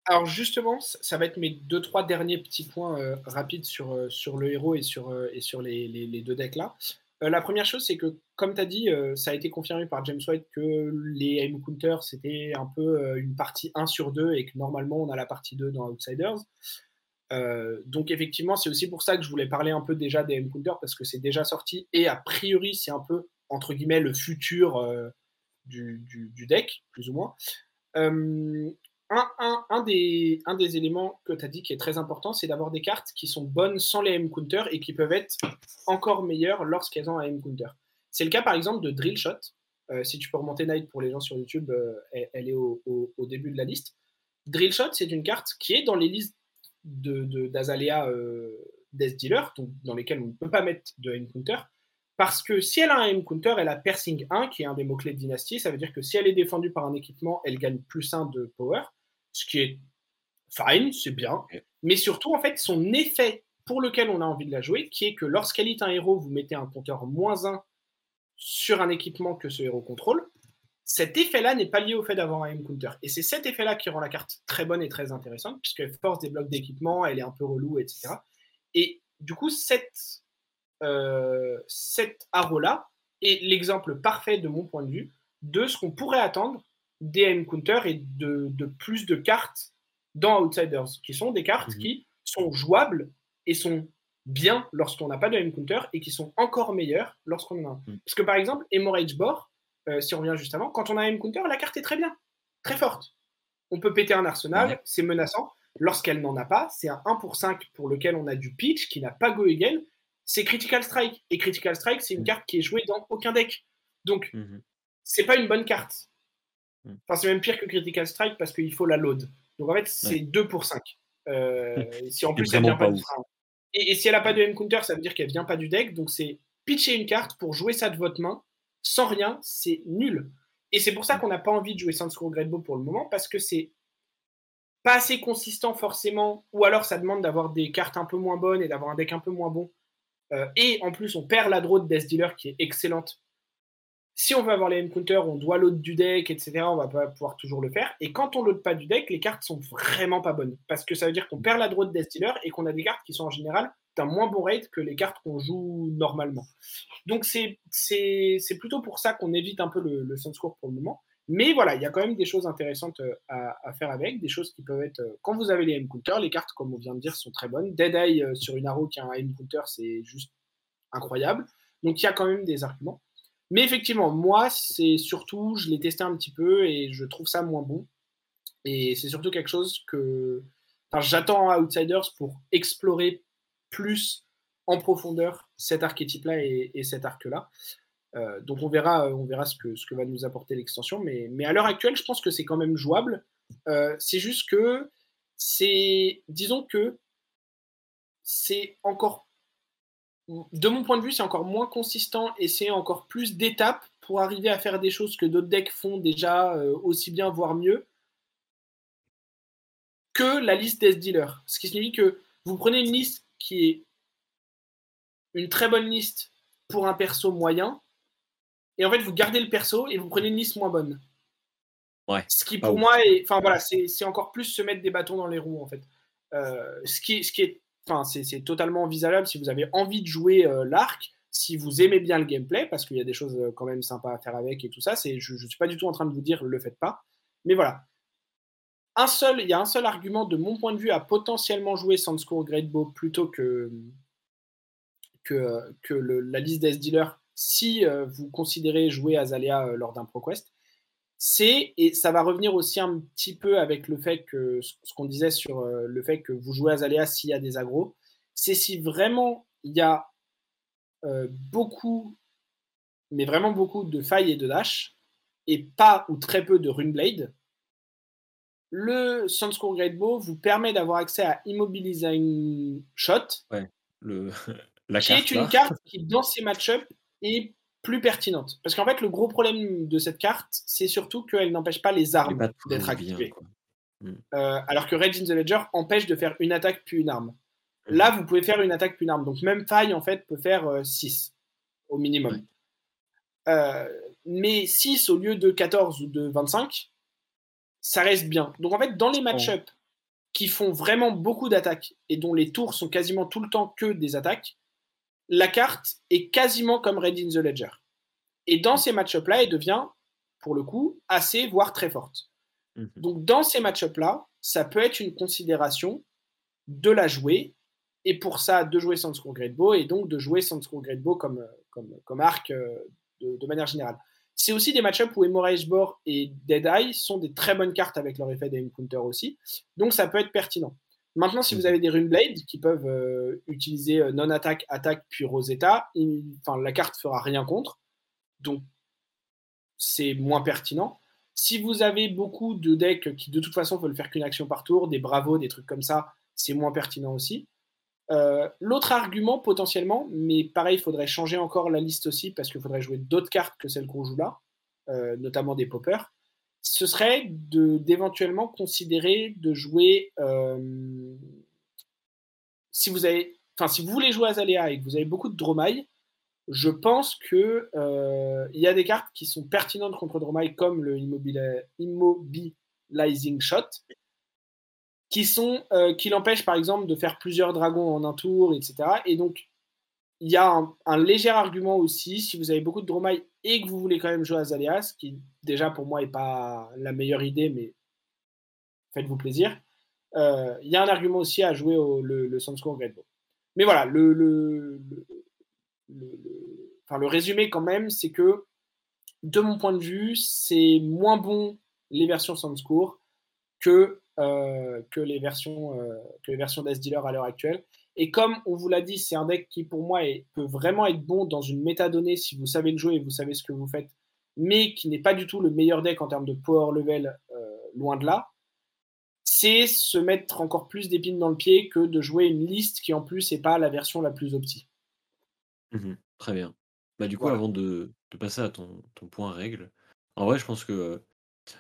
Alors justement, ça va être mes 2-3 derniers petits points rapides sur, sur le héros et sur, et sur les, les, deux decks là. la première chose, c'est que, comme tu as dit, ça a été confirmé par James White que les aim counters, c'était un peu une partie 1 sur 2 et que normalement, on a la partie 2 dans Outsiders. donc effectivement, c'est aussi pour ça que je voulais parler un peu déjà des aim counters parce que c'est déjà sorti et a priori, c'est un peu, entre guillemets, le futur du, du, deck, plus ou moins. Un, des, éléments que tu as dit qui est très important, c'est d'avoir des cartes qui sont bonnes sans les M-Counter et qui peuvent être encore meilleures lorsqu'elles ont un M-Counter. C'est le cas par exemple de Drill Shot. Euh, si tu peux remonter Night pour les gens sur YouTube, euh, elle, est au, début de la liste. Drill Shot, c'est une carte qui est dans les listes d'Azalea de, de, euh, Death Dealer, dans lesquelles on ne peut pas mettre de M-Counter. Parce que si elle a un M-Counter, elle a Piercing 1, qui est un des mots-clés de Dynasty. Ça veut dire que si elle est défendue par un équipement, elle gagne plus 1 de power ce qui est fine, c'est bien. Mais surtout, en fait, son effet pour lequel on a envie de la jouer, qui est que lorsqu'elle est un héros, vous mettez un compteur moins 1 sur un équipement que ce héros contrôle. Cet effet-là n'est pas lié au fait d'avoir un M-Counter. Et c'est cet effet-là qui rend la carte très bonne et très intéressante, puisqu'elle force des blocs d'équipement, elle est un peu relou, etc. Et du coup, cette, euh, cet haro-là est l'exemple parfait, de mon point de vue, de ce qu'on pourrait attendre des M-Counter et de, de, plus de cartes dans Outsiders, qui sont des cartes mmh. qui sont jouables et sont bien lorsqu'on n'a pas de M-Counter et qui sont encore meilleures lorsqu'on en a un. Mmh. Parce que par exemple, Hemorrhage Bore, euh, si on revient juste avant, quand on a un M-Counter, la carte est très bien, très forte. On peut péter un arsenal, mmh. c'est menaçant. Lorsqu'elle n'en a pas, c'est un 1 pour 5 pour lequel on a du pitch qui n'a pas Go Again, c'est Critical Strike. Et Critical Strike, c'est une carte qui est jouée dans aucun deck. Donc, c'est pas une bonne carte. Enfin, c'est même pire que Critical Strike parce qu'il faut la load. Donc en fait, c'est ouais. 2 pour 5. Euh, si en plus elle vient pas, du et, et, si elle n'a pas de M-Counter, ça veut dire qu'elle vient pas du deck. Donc c'est pitcher une carte pour jouer ça de votre main sans rien, c'est nul. Et c'est pour ça qu'on n'a pas envie de jouer Sandscore Great Bow pour le moment parce que c'est pas assez consistant forcément, ou alors ça demande d'avoir des cartes un peu moins bonnes et d'avoir un deck un peu moins bon. Euh, et en plus, on perd la draw de Death Dealer qui est excellente si on veut avoir les M-Counter, on doit load du deck, etc. On va pas pouvoir toujours le faire. Et quand on load pas du deck, les cartes sont vraiment pas bonnes. Parce que ça veut dire qu'on perd la draw de Death et qu'on a des cartes qui sont en général d'un moins bon rate que les cartes qu'on joue normalement. Donc c'est plutôt pour ça qu'on évite un peu le, le Sunscore pour le moment. Mais voilà, il y a quand même des choses intéressantes à, à, faire avec, des choses qui peuvent être. Quand vous avez les M-Counter, les cartes, comme on vient de dire, sont très bonnes. Dead Eye euh, sur une arrow qui a un M-Counter, c'est juste incroyable. Donc il y a quand même des arguments. Mais effectivement, moi, c'est surtout, je l'ai testé un petit peu et je trouve ça moins bon. Et c'est surtout quelque chose que enfin, j'attends à Outsiders pour explorer plus en profondeur cet archétype-là et, et, cet arc-là. Euh, donc on verra, on verra ce que, ce que va nous apporter l'extension. Mais, mais à l'heure actuelle, je pense que c'est quand même jouable. Euh, c'est juste que c'est, disons que c'est encore de mon point de vue, c'est encore moins consistant et c'est encore plus d'étapes pour arriver à faire des choses que d'autres decks font déjà euh, aussi bien, voire mieux, que la liste Death Dealer. Ce qui signifie que vous prenez une liste qui est une très bonne liste pour un perso moyen, et en fait, vous gardez le perso et vous prenez une liste moins bonne. Ouais. Ce qui, pour moi, est, enfin voilà, c'est encore plus se mettre des bâtons dans les roues, en fait. Euh, ce, qui, ce qui est Enfin, c'est totalement envisageable si vous avez envie de jouer euh, l'arc, si vous aimez bien le gameplay, parce qu'il y a des choses euh, quand même sympas à faire avec et tout ça. Je ne suis pas du tout en train de vous dire le faites pas. Mais voilà. Un seul, il y a un seul argument de mon point de vue à potentiellement jouer Sandscore Great Bow plutôt que, que, que le, la liste des dealers si euh, vous considérez jouer Azalea euh, lors d'un ProQuest c'est, et ça va revenir aussi un petit peu avec le fait que, ce qu'on disait sur euh, le fait que vous jouez Azalea s'il y a des agros, c'est si vraiment il y a euh, beaucoup, mais vraiment beaucoup de failles et de dash, et pas ou très peu de Runeblade, le Sunscore Great Bow vous permet d'avoir accès à Immobilizing Shot, Ouais, le la qui est une là. carte qui, dans ces match-ups, est plus pertinente. Parce qu'en fait, le gros problème de cette carte, c'est surtout qu'elle n'empêche pas les armes d'être bien, activées. Euh, alors que Rage in the Ledger empêche de faire une attaque puis une arme. Là, vous pouvez faire une attaque puis une arme. Donc même faille, en fait, peut faire 6 au minimum. Euh, mais 6 au lieu de 14 ou de 25, ça reste bien. Donc en fait, dans les match-ups qui font vraiment beaucoup d'attaques et dont les tours sont quasiment tout le temps que des attaques, la carte est quasiment comme Red in the Ledger. Et dans ces match-ups-là, elle devient, pour le coup, assez, voire très forte. Mhm. Donc dans ces match-ups-là, ça peut être une considération de la jouer, et pour ça, de jouer Sandscore Great Bow, et donc de jouer Sandscore Great Bow comme, comme, comme arc euh, de, de manière générale. C'est aussi des match-ups où Hemorrhage Bore et Dead Eye sont des très bonnes cartes avec leur effet d'aim counter aussi, donc ça peut être pertinent. Maintenant, si vous avez des Runeblade qui peuvent euh, utiliser euh, non-attaque, attaque, puis Rosetta, enfin, la carte fera rien contre, donc c'est moins pertinent. Si vous avez beaucoup de decks qui de toute façon veulent faire qu'une action par tour, des bravos, des trucs comme ça, c'est moins pertinent aussi. Euh, L'autre argument potentiellement, mais pareil, il faudrait changer encore la liste aussi parce qu'il faudrait jouer d'autres cartes que celles qu'on joue là, euh, notamment des poppers. Ce serait d'éventuellement considérer de jouer euh, si vous avez, si vous voulez jouer Azalea et que vous avez beaucoup de Dromai, je pense que euh, il y a des cartes qui sont pertinentes contre Dromai comme le immobili- Immobilizing Shot, qui sont euh, qui l'empêchent par exemple de faire plusieurs dragons en un tour, etc. Et donc il y a un, léger argument aussi si vous avez beaucoup de Dromai et que vous voulez quand même jouer Azalea, ce qui déjà pour moi est pas la meilleure idée, mais faites-vous plaisir. Euh, Il y a un argument aussi à jouer au, le, le Sunscore Great Bow. Mais voilà, le, le, le, résumé quand même, c'est que de mon point de vue, c'est moins bon les versions Sunscore que, euh, que les versions, euh, que les versions Dealer à l'heure actuelle. Et comme on vous l'a dit, c'est un deck qui pour moi est- peut vraiment être bon dans une métadonnée si vous savez le jouer et vous savez ce que vous faites, mais qui n'est pas du tout le meilleur deck en termes de power level, euh, loin de là c'est se mettre encore plus d'épines dans le pied que de jouer une liste qui en plus n'est pas la version la plus opti. Mhm. Très bien. Bah, du coup, Voilà. avant de, de passer à ton, ton point règle, en vrai, je pense que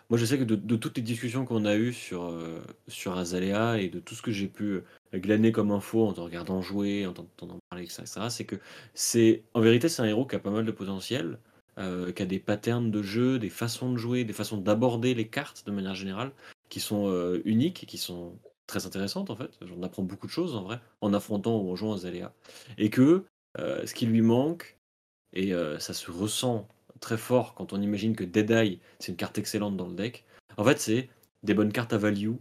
moi, je sais que de, toutes les discussions qu'on a eues sur, euh, sur Azalea et de tout ce que j'ai pu euh, glaner comme info en te regardant jouer, en t'entendant parler, etc., etc., c'est que c'est en vérité, c'est un héros qui a pas mal de potentiel, euh, qui a des patterns de jeu, des façons de jouer, des façons d'aborder les cartes de manière générale, qui sont uniques et qui sont très intéressantes en fait. J'en apprends beaucoup de choses en vrai en affrontant ou en jouant Azalea. Et que ce qui lui manque, et ça se ressent très fort quand on imagine que Deadeye, c'est une carte excellente dans le deck. En fait, c'est des bonnes cartes à value,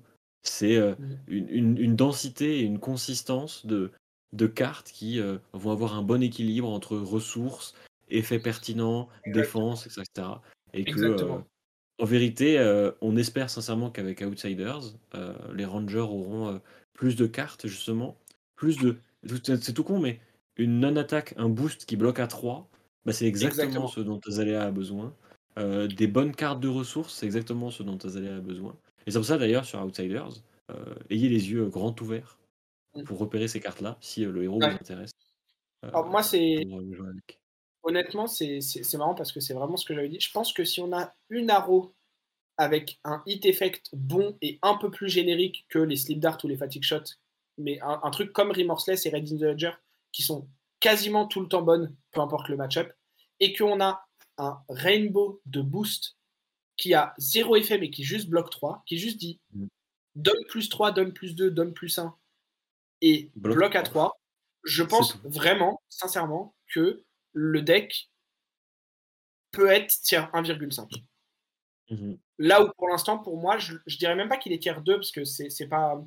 c'est euh, Mhm. une, une- une densité et une consistance de, de cartes qui euh, vont avoir un bon équilibre entre ressources, effets pertinents, défense, etc. Et que, Exactement. euh, en vérité, euh, on espère sincèrement qu'avec Outsiders, euh, les Rangers auront euh, plus de cartes, justement, plus de. C'est c'est tout con, mais une non-attaque, un boost qui bloque à 3, bah, c'est exactement, Exactement. ce dont Azalea a besoin. Euh, des bonnes cartes de ressources, c'est exactement ce dont Azalea a besoin. Et c'est pour ça d'ailleurs sur Outsiders, euh, ayez les yeux grands ouverts Mm. pour repérer ces cartes-là si euh, le héros Ouais. vous intéresse. euh, Alors, moi, c'est euh, honnêtement, c'est marrant parce que c'est vraiment ce que j'avais dit. Je pense que si on a une arrow avec un hit effect bon et un peu plus générique que les slip dart ou les fatigue shots, mais un, un truc comme Remorseless et Red in the Ledger qui sont quasiment tout le temps bonnes, peu importe le match-up, et qu'on a un rainbow de boost qui a zéro effet mais qui juste bloque 3, qui juste dit Mm. donne plus 3, donne plus 2, donne plus 1 et Bloque bloque à 3. 3, je pense vraiment, sincèrement, que le deck peut être tiers 1,5. Mhm. Là où pour l'instant, pour moi, je, je dirais même pas qu'il est tiers 2 parce que c'est pas.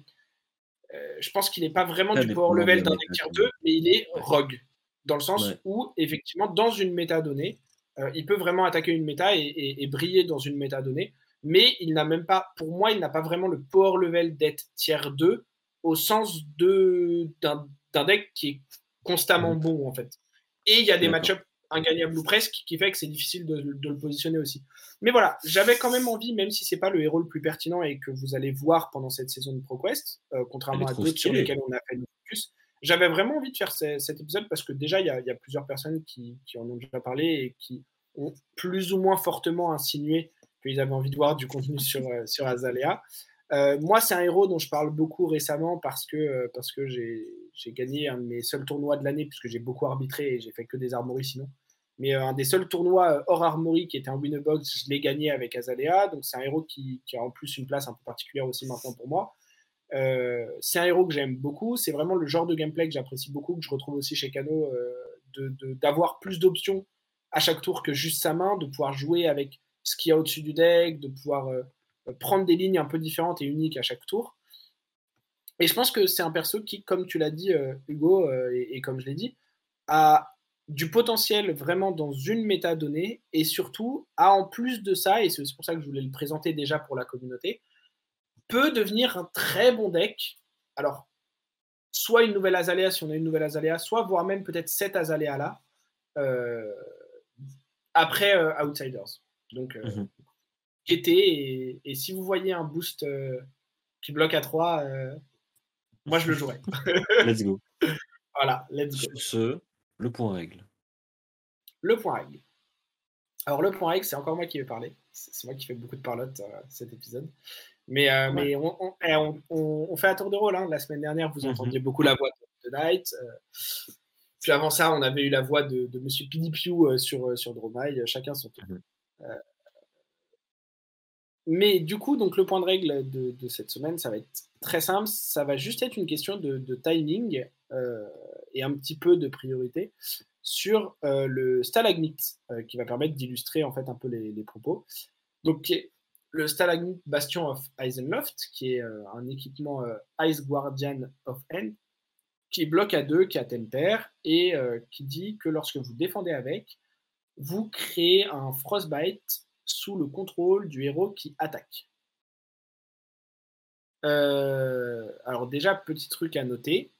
euh, je pense qu'il n'est pas vraiment du power level d'un deck tiers quand 2, même. mais il est rogue. Dans le sens Ouais. où, effectivement, dans une méta donnée, euh, il peut vraiment attaquer une méta et, et- et briller dans une méta donnée. Mais il n'a même pas, pour moi, il n'a pas vraiment le power level d'être tiers 2 au sens d'un deck qui est constamment Mhm. bon, en fait. Et il y a des match-ups ingagnable ou presque, qui fait que c'est difficile de, le positionner aussi. Mais voilà, j'avais quand même envie, même si c'est pas le héros le plus pertinent et que vous allez voir pendant cette saison de ProQuest, euh, contrairement à d'autres sur lesquels on a fait le focus, j'avais vraiment envie de faire cet épisode parce que déjà, il y, a plusieurs personnes qui, en ont déjà parlé et qui ont plus ou moins fortement insinué qu'ils avaient envie de voir du contenu sur, euh, sur Azalea. Euh, moi, c'est un héros dont je parle beaucoup récemment parce que, parce que j'ai gagné un de mes seuls tournois de l'année, puisque j'ai beaucoup arbitré et j'ai fait que des armories sinon. Mais euh, un des seuls tournois euh, hors armory qui était un Winnerbox, je l'ai gagné avec Azalea. Donc c'est un héros qui, a en plus une place un peu particulière aussi maintenant pour moi. Euh, c'est un héros que j'aime beaucoup. C'est vraiment le genre de gameplay que j'apprécie beaucoup, que je retrouve aussi chez Kano, d'avoir plus d'options à chaque tour que juste sa main, de pouvoir jouer avec ce qu'il y a au-dessus du deck, de pouvoir prendre des lignes un peu différentes et uniques à chaque tour. Et je pense que c'est un perso qui, comme tu l'as dit, euh, Hugo, euh, et, comme je l'ai dit, a du potentiel vraiment dans une métadonnée et surtout a en plus de ça, et c'est pour ça que je voulais le présenter déjà pour la communauté, peut devenir un très bon deck. Alors, soit une nouvelle Azalea si on a une nouvelle Azalea, soit voire même peut-être cette Azalea là, euh, après Outsiders. Donc, mmh et, et, si vous voyez un boost qui bloque à 3, moi, je le jouerai. let's go. Voilà, let's go. Sur ce, le point règle. Le point règle. Alors, le point règle, c'est encore moi qui vais parler. C'est moi qui fais beaucoup de parlotte euh, cet épisode. Mais, euh, mais eh, on, on, fait un tour de rôle. Hein. La semaine dernière, vous mhm. entendiez beaucoup la voix de, Knight. Euh. puis avant ça, on avait eu la voix de, de Monsieur Pidipiu sur, sur Dromaille. Chacun son tour. Mhm. mais du coup, donc le point de règle de, de, cette semaine, ça va être très simple, ça va juste être une question de, timing euh, et un petit peu de priorité sur euh, le stalagmite euh, qui va permettre d'illustrer en fait un peu les, propos. Donc le stalagmite Bastion of Eisenloft qui est un équipement Ice Guardian of End qui bloque à deux, qui a temper et qui dit que lorsque vous défendez avec, vous créez un frostbite sous le contrôle du héros qui attaque. Euh, alors déjà, petit truc à noter,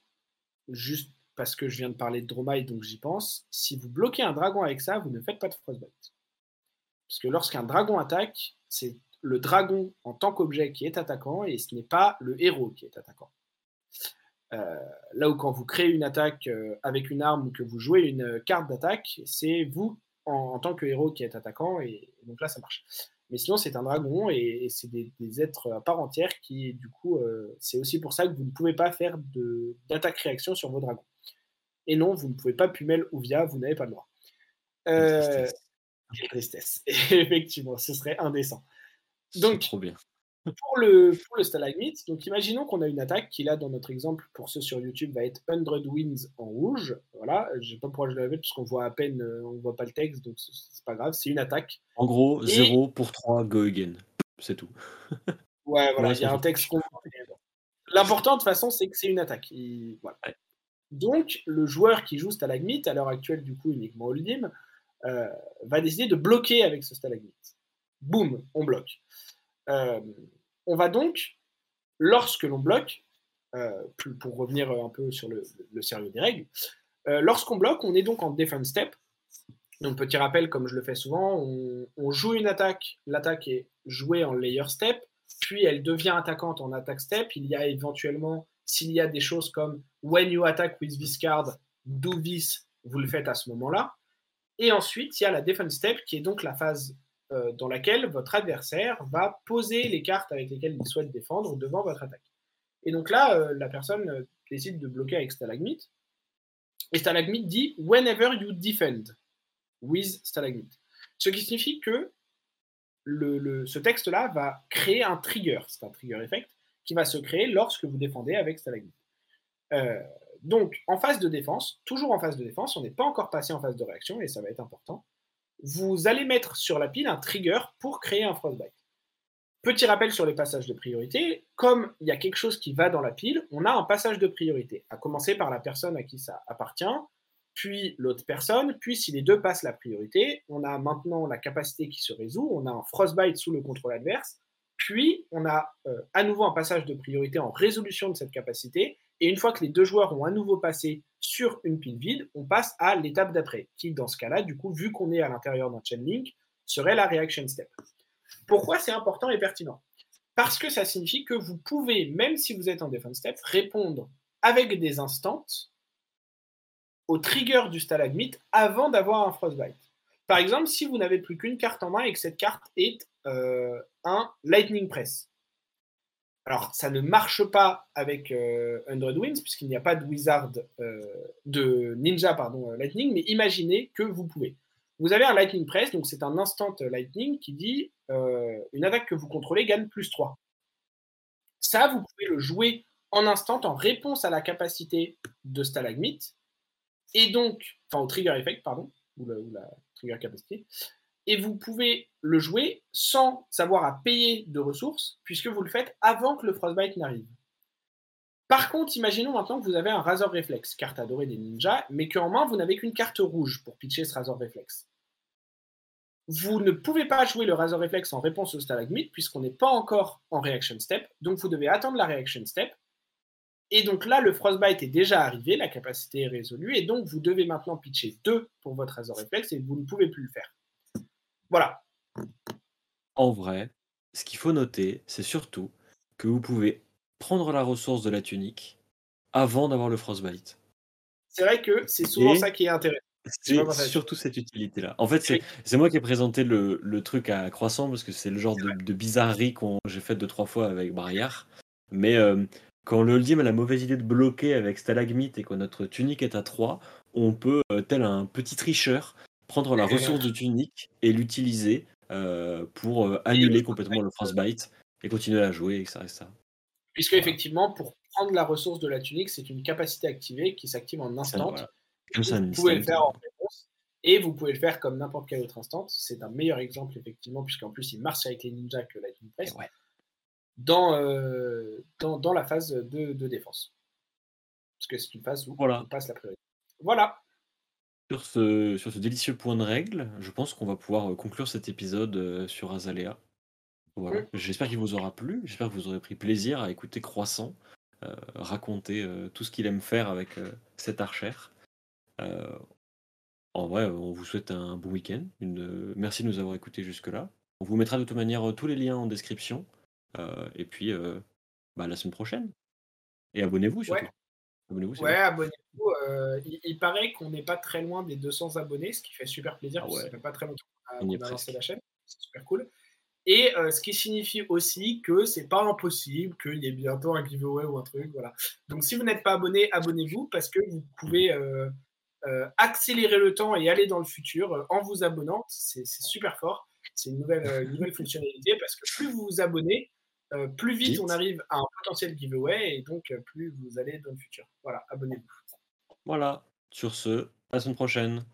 juste parce que je viens de parler de Dromai, donc j'y pense. Si vous bloquez un dragon avec ça, vous ne faites pas de Frostbite. Parce que lorsqu'un dragon attaque, c'est le dragon en tant qu'objet qui est attaquant et ce n'est pas le héros qui est attaquant. Euh, là où quand vous créez une attaque euh, avec une arme ou que vous jouez une carte d'attaque, c'est vous en, en, tant que héros qui êtes attaquant et donc là ça marche. Mais sinon, c'est un dragon et, c'est des, êtres à part entière qui, du coup, euh, c'est aussi pour ça que vous ne pouvez pas faire d'attaque-réaction sur vos dragons. Et non, vous ne pouvez pas pumel ou via, vous n'avez pas le droit. Euh, quelle tristesse. Effectivement, ce serait indécent. Donc, trop bien pour le, pour le stalagmite, donc imaginons qu'on a une attaque qui là dans notre exemple pour ceux sur YouTube va être 100 Winds en rouge. Voilà, je sais pas pourquoi je l'avais puisqu'on voit à peine, euh, on voit pas le texte, donc c'est pas grave, c'est une attaque. En gros, 0 pour 3, go again. C'est tout. ouais, voilà, il y a un texte qu'on L'important de toute façon, c'est que c'est une attaque. Voilà. Donc, le joueur qui joue Stalagmite, à l'heure actuelle, du coup, uniquement Oldim, euh, va décider de bloquer avec ce Stalagmite. Boum, on bloque. Euh, on va donc, lorsque l'on bloque, euh, pour revenir un peu sur le, sérieux des règles, euh, lorsqu'on bloque, on est donc en defense step. Donc, petit rappel, comme je le fais souvent, on, joue une attaque, l'attaque est jouée en layer step, puis elle devient attaquante en attack step. Il y a éventuellement, s'il y a des choses comme when you attack with this card, do this, vous le faites à ce moment-là. Et ensuite, il y a la defense step qui est donc la phase euh, dans laquelle votre adversaire va poser les cartes avec lesquelles il souhaite défendre devant votre attaque. Et donc là, euh, la personne euh, décide de bloquer avec Stalagmite. Et Stalagmite dit Whenever you defend with Stalagmite. Ce qui signifie que ce texte-là va créer un trigger, c'est un trigger effect, qui va se créer lorsque vous défendez avec Stalagmite. donc, en phase de défense, toujours en phase de défense, on n'est pas encore passé en phase de réaction, et ça va être important vous allez mettre sur la pile un trigger pour créer un frostbite. Petit rappel sur les passages de priorité, comme il y a quelque chose qui va dans la pile, on a un passage de priorité, à commencer par la personne à qui ça appartient, puis l'autre personne, puis si les deux passent la priorité, on a maintenant la capacité qui se résout, on a un frostbite sous le contrôle adverse, puis on a euh, à nouveau un passage de priorité en résolution de cette capacité, et une fois que les deux joueurs ont à nouveau passé une pile vide, on passe à l'étape d'après, qui dans ce cas-là, du coup, vu qu'on est à l'intérieur d'un chain link, serait la reaction step. Pourquoi c'est important et pertinent? Parce que ça signifie que vous pouvez, même si vous êtes en defense step, répondre avec des instants au trigger du stalagmite avant d'avoir un frostbite. Par exemple, si vous n'avez plus qu'une carte en main et que cette carte est euh, un lightning press. Alors, ça ne marche pas avec euh, Winds, puisqu'il n'y a pas de wizard, euh, de ninja, pardon, euh, lightning, mais imaginez que vous pouvez. Vous avez un lightning press, donc c'est un instant lightning qui dit une attaque que vous contrôlez gagne plus 3. Ça, vous pouvez le jouer en instant en réponse à la capacité de stalagmite, et donc, enfin au trigger effect, pardon, ou la, trigger capacité, et vous pouvez le jouer sans savoir à payer de ressources, puisque vous le faites avant que le Frostbite n'arrive. Par contre, imaginons maintenant que vous avez un Razor Reflex, carte adorée des ninjas, mais qu'en main, vous n'avez qu'une carte rouge pour pitcher ce Razor Reflex. Vous ne pouvez pas jouer le Razor Reflex en réponse au Stalagmite, puisqu'on n'est pas encore en Reaction Step, donc vous devez attendre la Reaction Step, et donc là, le Frostbite est déjà arrivé, la capacité est résolue, et donc vous devez maintenant pitcher 2 pour votre Razor Reflex, et vous ne pouvez plus le faire. Voilà. En vrai, ce qu'il faut noter, c'est surtout que vous pouvez prendre la ressource de la tunique avant d'avoir le Frostbite. C'est vrai que c'est souvent ça qui est intéressant. C'est surtout cette utilité-là. En fait, c'est moi qui ai présenté le, truc à Croissant parce que c'est le genre de, bizarrerie qu'on j'ai fait deux trois fois avec Barrière. Mais euh, quand le Uldim a la mauvaise idée de bloquer avec Stalagmite et que notre tunique est à 3, on peut, euh, tel un petit tricheur, prendre la ressource de tunique et l'utiliser euh, pour euh, annuler complètement le frostbite et continuer à jouer, etc. ça. Puisque effectivement, pour prendre la ressource de la tunique, c'est une capacité activée qui s'active en instant. vous pouvez le faire en réponse. Et vous pouvez le faire comme n'importe quel autre instant. C'est un meilleur exemple, effectivement, puisqu'en plus, il marche avec les ninjas que la Press. Ouais dans, dans, la phase de, défense. Parce que c'est une phase où on passe la priorité. Voilà. Sur ce, sur ce délicieux point de règle, je pense qu'on va pouvoir conclure cet épisode sur Azalea. Voilà. J'espère qu'il vous aura plu. J'espère que vous aurez pris plaisir à écouter Croissant raconter tout ce qu'il aime faire avec cette archère. en vrai, on vous souhaite un bon week-end. Une... Merci de nous avoir écoutés jusque-là. On vous mettra de toute manière tous les liens en description. Euh, et puis, euh, bah, la semaine prochaine. Et abonnez-vous surtout. Ouais. Abonnez-vous. Ouais, abonnez-vous. Euh, il, paraît qu'on n'est pas très loin des 200 abonnés, ce qui fait super plaisir. Ah ça fait pas très longtemps qu'on a, lancé la chaîne. C'est super cool. Et ce qui signifie aussi que c'est pas impossible qu'il y ait bientôt un giveaway ou un truc. Voilà. Donc si vous n'êtes pas abonné, abonnez-vous parce que vous pouvez accélérer le temps et aller dans le futur en vous abonnant. C'est super fort. C'est une nouvelle, une nouvelle fonctionnalité parce que plus vous vous abonnez, euh, plus vite, on arrive à un potentiel giveaway et donc euh, plus vous allez dans le futur. Voilà, abonnez-vous. Voilà, sur ce, à la semaine prochaine.